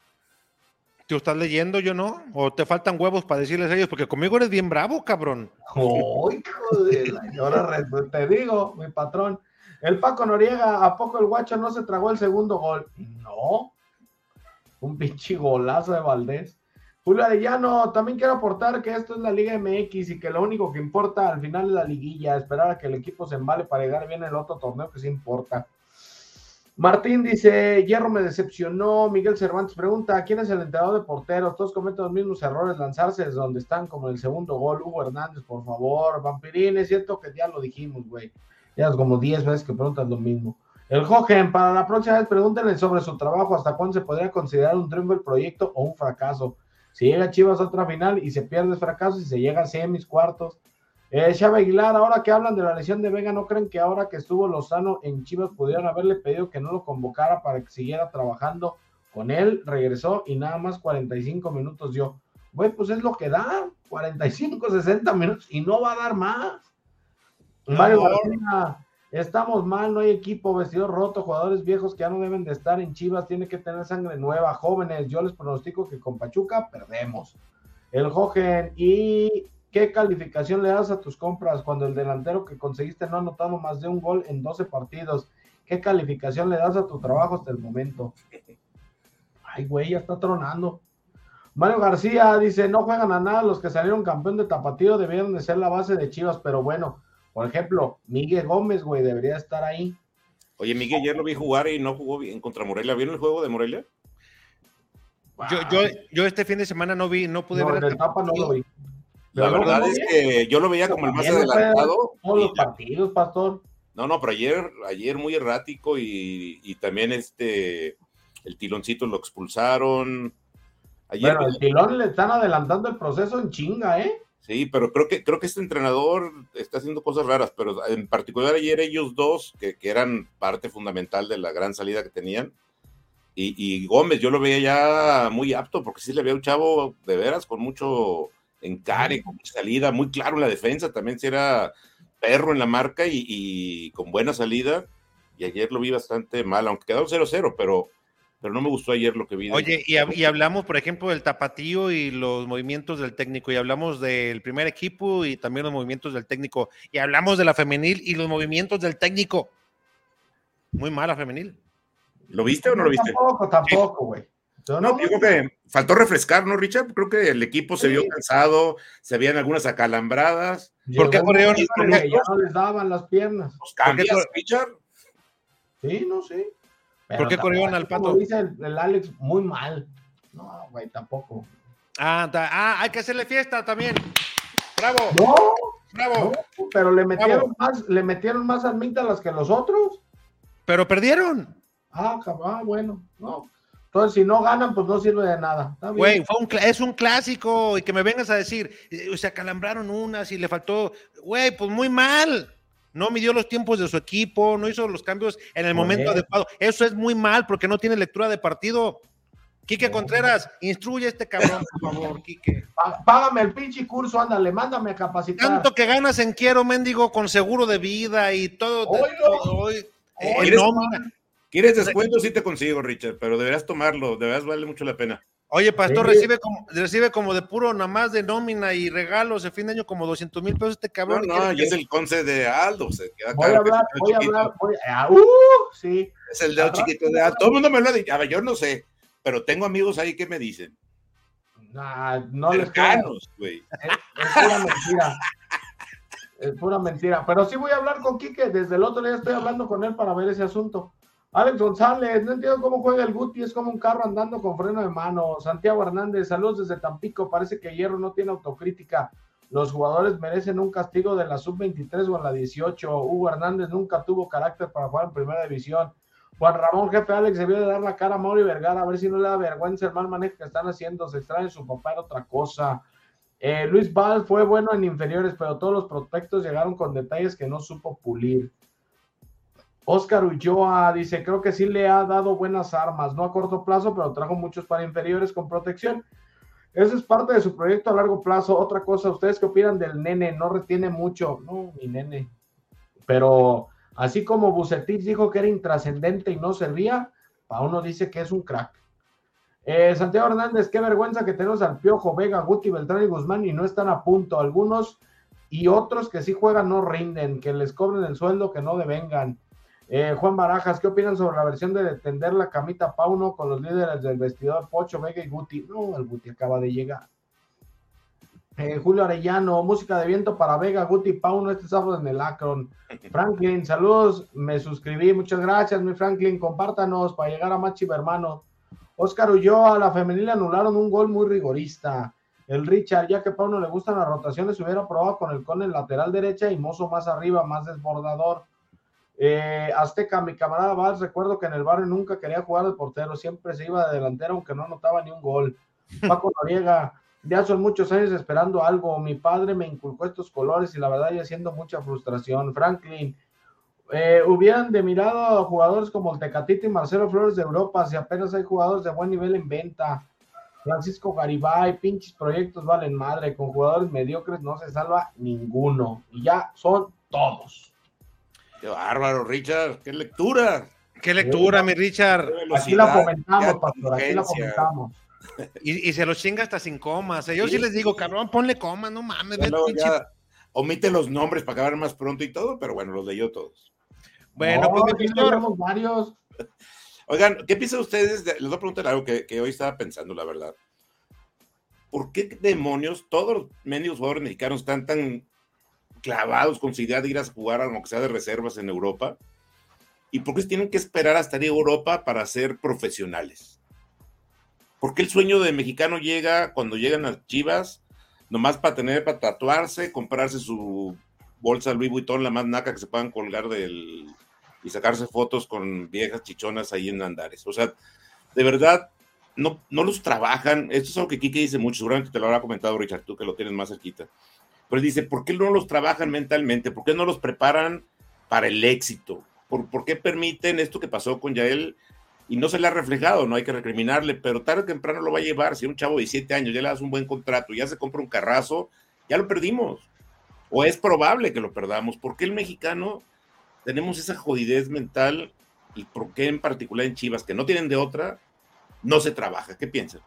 ¿Tú estás leyendo, yo no? ¿O te faltan huevos para decirles a ellos? Porque conmigo eres bien bravo, cabrón. Oh, hijo de la llora, te digo, mi patrón. El Paco Noriega, ¿a poco el guacho no se tragó el segundo gol? No. Un pinche golazo de Valdés. Julio Arellano, también quiero aportar que esto es la Liga MX y que lo único que importa al final es la liguilla, esperar a que el equipo se embale para llegar bien el otro torneo que sí importa. Martín dice, Hierro me decepcionó. Miguel Cervantes pregunta, ¿quién es el entrenador de porteros? Todos cometen los mismos errores, lanzarse desde donde están, como el segundo gol. Hugo Hernández, por favor. Vampirín, es cierto que ya lo dijimos, güey. Ya es como 10 veces que preguntan lo mismo. El Jogen, para la próxima vez pregúntenle sobre su trabajo, hasta cuándo se podría considerar un triunfo el proyecto o un fracaso. Si llega Chivas a otra final y se pierde es fracaso, si se llega a semis, cuartos, eh, Aguilar, ahora que hablan de la lesión de Vega, ¿no creen que ahora que estuvo Lozano en Chivas pudieron haberle pedido que no lo convocara para que siguiera trabajando con él? Regresó y nada más 45 minutos dio. Güey, pues es lo que da, 45, 60 minutos y no va a dar más. No, Mario García, estamos mal, no hay equipo, vestido roto, jugadores viejos que ya no deben de estar en Chivas, tiene que tener sangre nueva, jóvenes, yo les pronostico que con Pachuca perdemos. El Jogen y ¿Qué calificación le das a tus compras cuando el delantero que conseguiste no ha anotado más de un gol en 12 partidos? ¿Qué calificación le das a tu trabajo hasta el momento? Ay, güey, ya está tronando. Mario García dice, no juegan a nada los que salieron campeón de tapatío, debieron de ser la base de Chivas, pero bueno, por ejemplo, Miguel Gómez, güey, debería estar ahí. Oye, Miguel, ayer lo vi jugar y no jugó bien contra Morelia. ¿Vieron el juego de Morelia? Wow. Yo, yo, yo este fin de semana no vi, no pude no, ver. el tapa no lo vi La verdad es que yo lo veía como el más adelantado. Todos los partidos, Pastor. No, no, pero ayer, ayer muy errático y, y también este, el tiloncito lo expulsaron. Ayer, bueno, el tilón le están adelantando el proceso en chinga, ¿eh? Sí, pero creo que, creo que este entrenador está haciendo cosas raras, pero en particular ayer ellos dos, que, que eran parte fundamental de la gran salida que tenían, y, y, Gómez, yo lo veía ya muy apto, porque sí le había un chavo de veras con mucho encare, con salida, muy claro en la defensa, también si era perro en la marca y, y, con buena salida, y ayer lo vi bastante mal, aunque quedó 0-0, pero pero no me gustó ayer lo que vi. Oye, y, y, hablamos, por ejemplo, del tapatío y los movimientos del técnico, y hablamos del primer equipo y también los movimientos del técnico, y hablamos de la femenil y los movimientos del técnico. Muy mala femenil. ¿Lo viste o no lo viste? Tampoco, tampoco, güey. No, no, digo que faltó refrescar, ¿no, Richard? Creo que el equipo se vio cansado, se veían algunas acalambradas. ¿Por qué corrieron? Ya no les daban las piernas. ¿Los cambias, Richard? Sí, no sé. ¿Por qué corrieron al pato? Como dice el, Alex, muy mal. No, güey, tampoco. Ah, ah, hay que hacerle fiesta también. Bravo. No, bravo. pero le metieron más, le metieron más las que los otros. Pero perdieron. Ah, ah, bueno, no. Entonces, si no ganan, pues no sirve de nada. Güey, es un clásico y que me vengas a decir, eh, se acalambraron unas y le faltó, güey, pues muy mal no midió los tiempos de su equipo, no hizo los cambios en el momento adecuado. Eso es muy mal porque no tiene lectura de partido. Quique Contreras, instruye a este cabrón, por favor, Quique. Págame el pinche curso, ándale, mándame a capacitar. Tanto que ganas en quiero, mendigo, con seguro de vida y todo. ¿Quieres, descuento? Sí te consigo, Richard, pero deberás tomarlo, de verdad vale mucho la pena. Oye, Pastor, recibe como recibe como de puro nada más de nómina y regalos de fin de año como 200 mil pesos este cabrón. No, no, y es el conce de Aldo. Se queda voy, a hablar, voy a hablar, voy a uh, sí. Es el dedo chiquito de Aldo. Todo el mundo me lo ha dicho. A ver, yo no sé, pero tengo amigos ahí que me dicen. Nah, no Cercanos, güey. Es, es pura mentira. es pura mentira. Pero sí voy a hablar con Quique. Desde el otro día estoy hablando con él para ver ese asunto. Alex González, no entiendo cómo juega el Guti, es como un carro andando con freno de mano. Santiago Hernández, saludos desde Tampico, parece que Hierro no tiene autocrítica. Los jugadores merecen un castigo de la sub-23 o en la 18. Hugo Hernández nunca tuvo carácter para jugar en primera división. Juan Ramón, jefe Alex, debió de dar la cara a Mauri Vergara, a ver si no le da vergüenza el mal manejo que están haciendo. Se extrae su papá, era otra cosa. Eh, Luis Val fue bueno en inferiores, pero todos los prospectos llegaron con detalles que no supo pulir. Oscar Ulloa dice, creo que sí le ha dado buenas armas, no a corto plazo, pero trajo muchos para inferiores con protección. Eso es parte de su proyecto a largo plazo. Otra cosa, ¿ustedes qué opinan del nene? No retiene mucho. No, mi nene. Pero así como Bucetich dijo que era intrascendente y no servía, uno dice que es un crack. Eh, Santiago Hernández, qué vergüenza que tenemos al Piojo, Vega, Guti, Beltrán y Guzmán y no están a punto. Algunos y otros que sí juegan no rinden, que les cobren el sueldo, que no devengan. Eh, Juan Barajas, ¿qué opinan sobre la versión de tender la camita Pauno con los líderes del vestidor Pocho, Vega y Guti? No, el Guti acaba de llegar. Eh, Julio Arellano, música de viento para Vega, Guti, Pauno, este sábado en el Akron. Franklin, saludos, me suscribí, muchas gracias, mi Franklin, compártanos para llegar a Machi hermano. Oscar Ulloa, la femenil anularon un gol muy rigorista. El Richard, ya que a Pauno le gustan las rotaciones, hubiera probado con el con el lateral derecha y Mozo más arriba, más desbordador. Eh, Azteca, mi camarada Valls, recuerdo que en el barrio nunca quería jugar de portero, siempre se iba de delantero aunque no anotaba ni un gol. Paco Noriega, ya son muchos años esperando algo. Mi padre me inculcó estos colores y la verdad ya siendo mucha frustración. Franklin, eh, hubieran de mirado a jugadores como el Tecatito y Marcelo Flores de Europa, si apenas hay jugadores de buen nivel en venta. Francisco Garibay, pinches proyectos valen madre, con jugadores mediocres no se salva ninguno. Y ya son todos. Qué bárbaro, Richard. Qué lectura. Qué lectura, mi Richard. Aquí la comentamos, pastor. Aquí la comentamos. Y, se los chinga hasta sin comas. Yo sí les digo, cabrón, ponle coma, no mames. omite los nombres para acabar más pronto y todo, pero bueno, los leyó todos. Bueno, pues varios. Oigan, ¿qué piensan ustedes? les voy a preguntar algo que, hoy estaba pensando, la verdad. ¿Por qué demonios todos los medios jugadores mexicanos están tan clavados con su idea de ir a jugar, aunque sea de reservas en Europa. ¿Y por qué tienen que esperar hasta a Europa para ser profesionales? ¿Por qué el sueño de mexicano llega cuando llegan a Chivas nomás para tener, para tatuarse, comprarse su bolsa Louis Vuitton, la más naca que se puedan colgar del y sacarse fotos con viejas chichonas ahí en Andares. O sea, de verdad, no, no los trabajan. Esto es algo que Kike dice mucho, seguramente te lo habrá comentado Richard, tú que lo tienes más cerquita. Pero dice, ¿por qué no los trabajan mentalmente? ¿Por qué no los preparan para el éxito? ¿Por, ¿por qué permiten esto que pasó con Yael? Y no se le ha reflejado, no hay que recriminarle, pero tarde o temprano lo va a llevar. Si un chavo de 17 años ya le das un buen contrato, ya se compra un carrazo, ya lo perdimos. O es probable que lo perdamos. ¿Por qué el mexicano tenemos esa jodidez mental y por qué en particular en Chivas, que no tienen de otra, no se trabaja. ¿Qué piensan?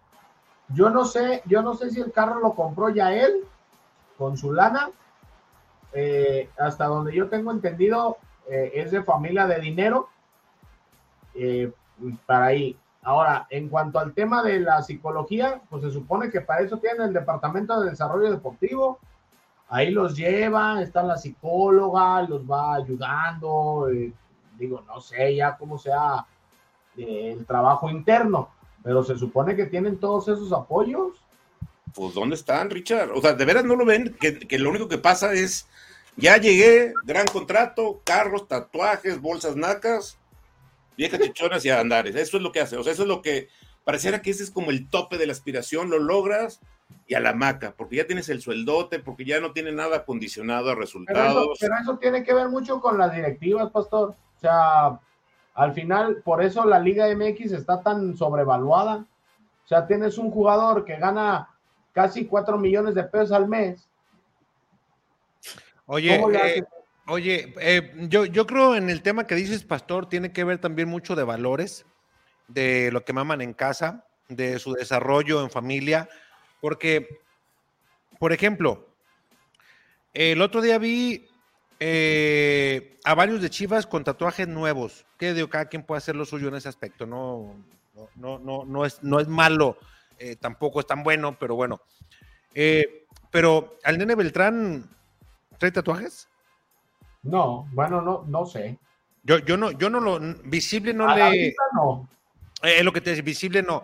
Yo no sé, yo no sé si el carro lo compró ya con su lana. Eh, hasta donde yo tengo entendido, eh, es de familia de dinero. Eh, para ahí. Ahora, en cuanto al tema de la psicología, pues se supone que para eso tienen el Departamento de Desarrollo Deportivo ahí los lleva, está la psicóloga, los va ayudando, digo, no sé ya cómo sea el trabajo interno, pero se supone que tienen todos esos apoyos. Pues, ¿dónde están, Richard? O sea, ¿de veras no lo ven? Que, lo único que pasa es, ya llegué, gran contrato, carros, tatuajes, bolsas nacas, viejas chichonas y andares. Eso es lo que hace. O sea, eso es lo que pareciera que ese es como el tope de la aspiración, lo logras y a la maca, porque ya tienes el sueldote, porque ya no tiene nada condicionado a resultados. Pero eso, tiene que ver mucho con las directivas, Pastor. O sea, al final, por eso la Liga MX está tan sobrevaluada. O sea, tienes un jugador que gana casi 4 millones de pesos al mes. Oye, eh, oye eh, yo, yo creo en el tema que dices, Pastor, tiene que ver también mucho de valores, de lo que maman en casa, de su desarrollo en familia porque, por ejemplo, el otro día vi eh, a varios de Chivas con tatuajes nuevos. Que digo, cada quien puede hacer lo suyo en ese aspecto. No, no, no, no, es, no es malo, eh, tampoco es tan bueno, pero bueno. Eh, pero al nene Beltrán, ¿trae tatuajes? No, bueno, no, no sé. Yo, yo no, yo no lo, visible no le. no. Es lo que te dice, visible no.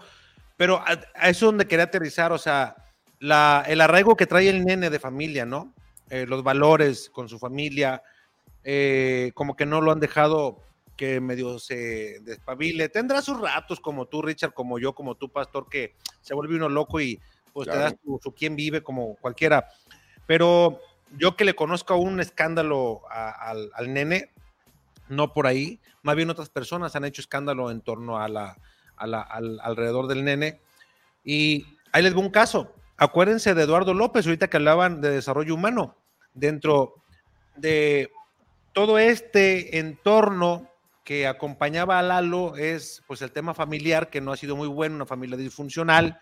Pero a, eso es donde quería aterrizar, o sea, la, el arraigo que trae el nene de familia, ¿no? Eh, los valores con su familia, eh, como que no lo han dejado que medio se despabile. Tendrá sus ratos como tú, Richard, como yo, como tú, Pastor, que se vuelve uno loco y pues te das su, su quién vive como cualquiera. Pero yo que le conozco un escándalo al, al, nene, no por ahí, más bien otras personas han hecho escándalo en torno a la, al, alrededor del nene. Y ahí les voy un caso. Acuérdense de Eduardo López, ahorita que hablaban de desarrollo humano. Dentro de todo este entorno que acompañaba a Lalo es pues el tema familiar, que no ha sido muy bueno, una familia disfuncional,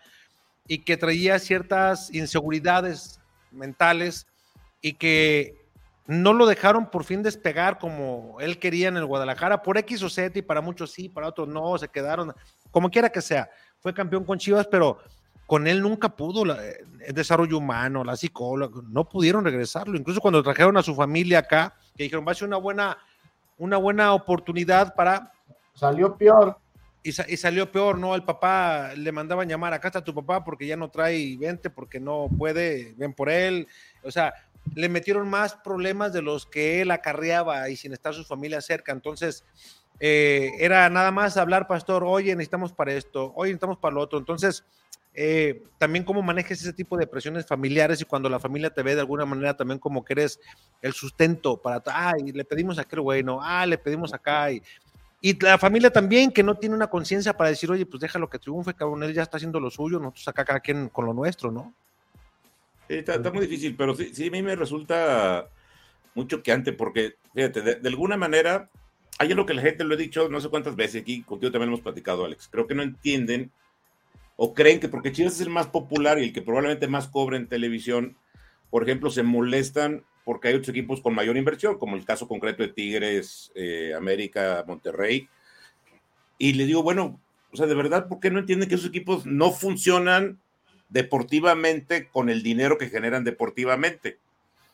y que traía ciertas inseguridades mentales y que no lo dejaron por fin despegar como él quería en el Guadalajara, por X o Z, y para muchos sí, para otros no, se quedaron como quiera que sea, fue campeón con Chivas, pero con él nunca pudo el desarrollo humano, la psicóloga, no pudieron regresarlo. Incluso cuando trajeron a su familia acá, que dijeron, va a ser una buena, una buena oportunidad para... Salió peor. Y, salió peor, ¿no? El papá le mandaban llamar, acá está tu papá porque ya no trae 20, porque no puede, ven por él. O sea, le metieron más problemas de los que él acarreaba y sin estar su familia cerca. Entonces, eh, era nada más hablar, pastor, oye, necesitamos para esto, oye, necesitamos para lo otro. Entonces, eh, también cómo manejes ese tipo de presiones familiares y cuando la familia te ve de alguna manera también como que eres el sustento para, ay, le pedimos a aquel güey, no, ah, le pedimos acá y, y la familia también que no tiene una conciencia para decir, oye, pues déjalo que triunfe, cabrón, él ya está haciendo lo suyo, nosotros acá cada quien con lo nuestro, ¿no? está, muy difícil, pero sí, sí, a mí me resulta mucho que antes, porque, fíjate, de alguna manera hay algo que la gente lo he dicho no sé cuántas veces aquí, contigo también hemos platicado, Alex. Creo que no entienden o creen que porque Chivas es el más popular y el que probablemente más cobra en televisión, por ejemplo, se molestan porque hay otros equipos con mayor inversión, como el caso concreto de Tigres, eh, América, Monterrey. Y le digo, bueno, o sea, de verdad, ¿por qué no entienden que esos equipos no funcionan deportivamente con el dinero que generan deportivamente?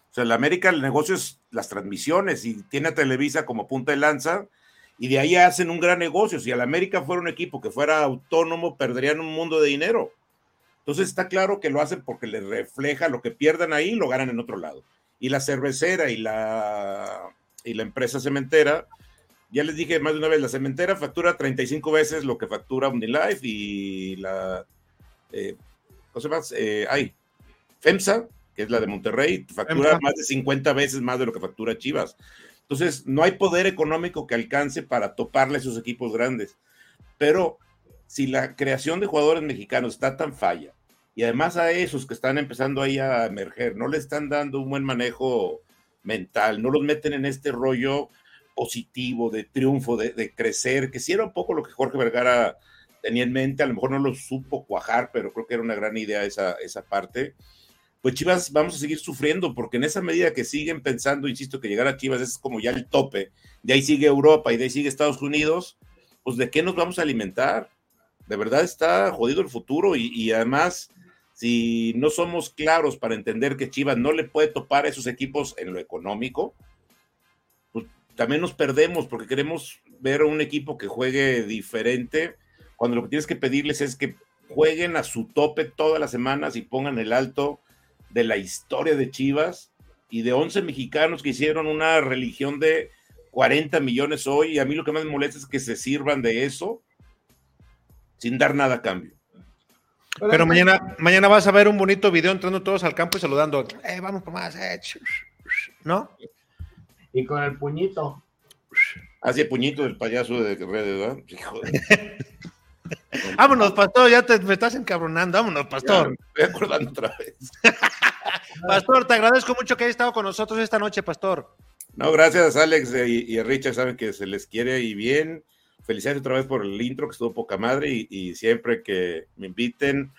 O sea, la América el negocio es las transmisiones y tiene a Televisa como punta de lanza y de ahí hacen un gran negocio. Si la América fuera un equipo que fuera autónomo, perderían un mundo de dinero. Entonces está claro que lo hacen porque les refleja lo que pierdan ahí, lo ganan en otro lado. Y la cervecera y la, y la empresa cementera, ya les dije más de una vez, la cementera factura 35 veces lo que factura Unilife y la, eh, ¿cómo se llama? Eh, ay, FEMSA, que es la de Monterrey, factura más de 50 veces más de lo que factura Chivas. Entonces, no hay poder económico que alcance para toparle a esos equipos grandes. Pero si la creación de jugadores mexicanos está tan falla, y además a esos que están empezando ahí a emerger, no le están dando un buen manejo mental, no los meten en este rollo positivo de triunfo, de, crecer, que si era un poco lo que Jorge Vergara tenía en mente, a lo mejor no lo supo cuajar, pero creo que era una gran idea esa, esa parte pues Chivas vamos a seguir sufriendo, porque en esa medida que siguen pensando, insisto, que llegar a Chivas es como ya el tope, de ahí sigue Europa y de ahí sigue Estados Unidos, pues de qué nos vamos a alimentar. De verdad está jodido el futuro y, además, si no somos claros para entender que Chivas no le puede topar a esos equipos en lo económico, pues también nos perdemos porque queremos ver a un equipo que juegue diferente, cuando lo que tienes que pedirles es que jueguen a su tope todas las semanas y pongan el alto de la historia de Chivas y de 11 mexicanos que hicieron una religión de 40 millones hoy. Y a mí lo que más me molesta es que se sirvan de eso sin dar nada a cambio. Pero mañana, mañana vas a ver un bonito video entrando todos al campo y saludando. Eh, vamos por más, eh, ¿no? Y con el puñito. Hacia puñito del payaso de redes, ¿verdad? Hijo de... Vámonos, pastor, ya te me estás encabronando. Vámonos, pastor. estoy acordando otra vez. pastor, te agradezco mucho que hayas estado con nosotros esta noche, pastor. No, gracias, Alex y, a Richard. Saben que se les quiere y bien. Felicidades otra vez por el intro, que estuvo poca madre. Y, siempre que me inviten,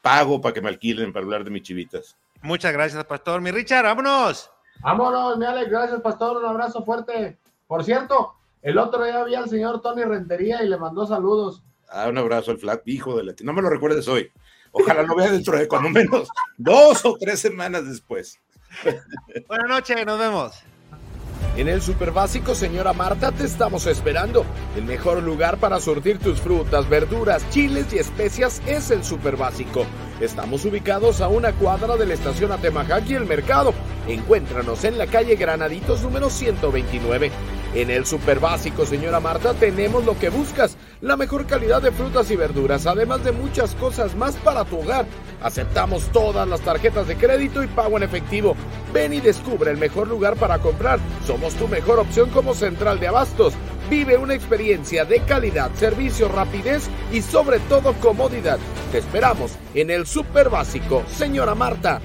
pago para que me alquilen para hablar de mis chivitas. Muchas gracias, pastor. Mi Richard, vámonos. Vámonos, mi Alex. Gracias, pastor. Un abrazo fuerte. Por cierto, el otro día vi al señor Tony Rentería y le mandó saludos. Ah, un abrazo al flat hijo de la No me lo recuerdes hoy. Ojalá lo vea dentro de cuando menos dos o tres semanas después. Buenas noches, nos vemos. En el Super Básico, señora Marta, te estamos esperando. El mejor lugar para surtir tus frutas, verduras, chiles y especias es el Super Básico. Estamos ubicados a una cuadra de la estación Atemajac y el mercado. Encuéntranos en la calle Granaditos número 129. En el Super Básico, señora Marta, tenemos lo que buscas, la mejor calidad de frutas y verduras, además de muchas cosas más para tu hogar. Aceptamos todas las tarjetas de crédito y pago en efectivo. Ven y descubre el mejor lugar para comprar. Somos tu mejor opción como central de abastos. Vive una experiencia de calidad, servicio, rapidez y sobre todo comodidad. Te esperamos en el Super Básico, señora Marta.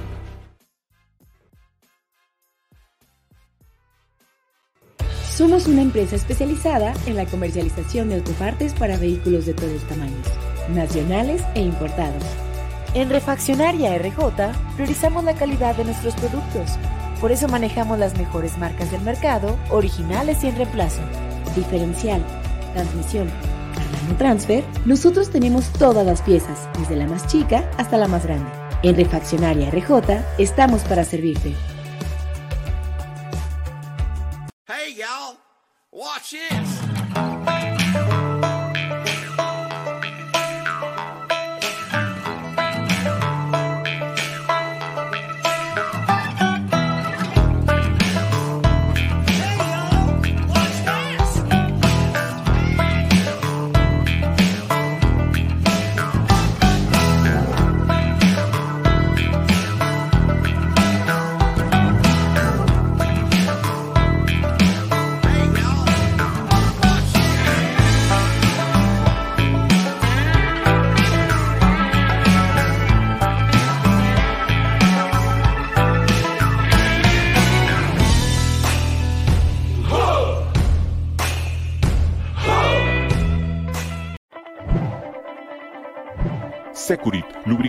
Somos una empresa especializada en la comercialización de autopartes para vehículos de todos tamaños, nacionales e importados. En Refaccionaria RJ priorizamos la calidad de nuestros productos. Por eso manejamos las mejores marcas del mercado, originales y en reemplazo. Diferencial, transmisión, Transfer, nosotros tenemos todas las piezas, desde la más chica hasta la más grande. En Refaccionaria RJ estamos para servirte.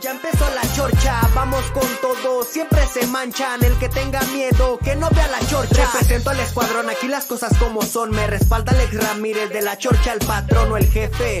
ya empezó la chorcha, vamos con todo, siempre se manchan, el que tenga miedo, que no vea la chorcha. Represento al escuadrón, aquí las cosas como son, me respalda Alex Ramírez de la chorcha, el patrón o el jefe,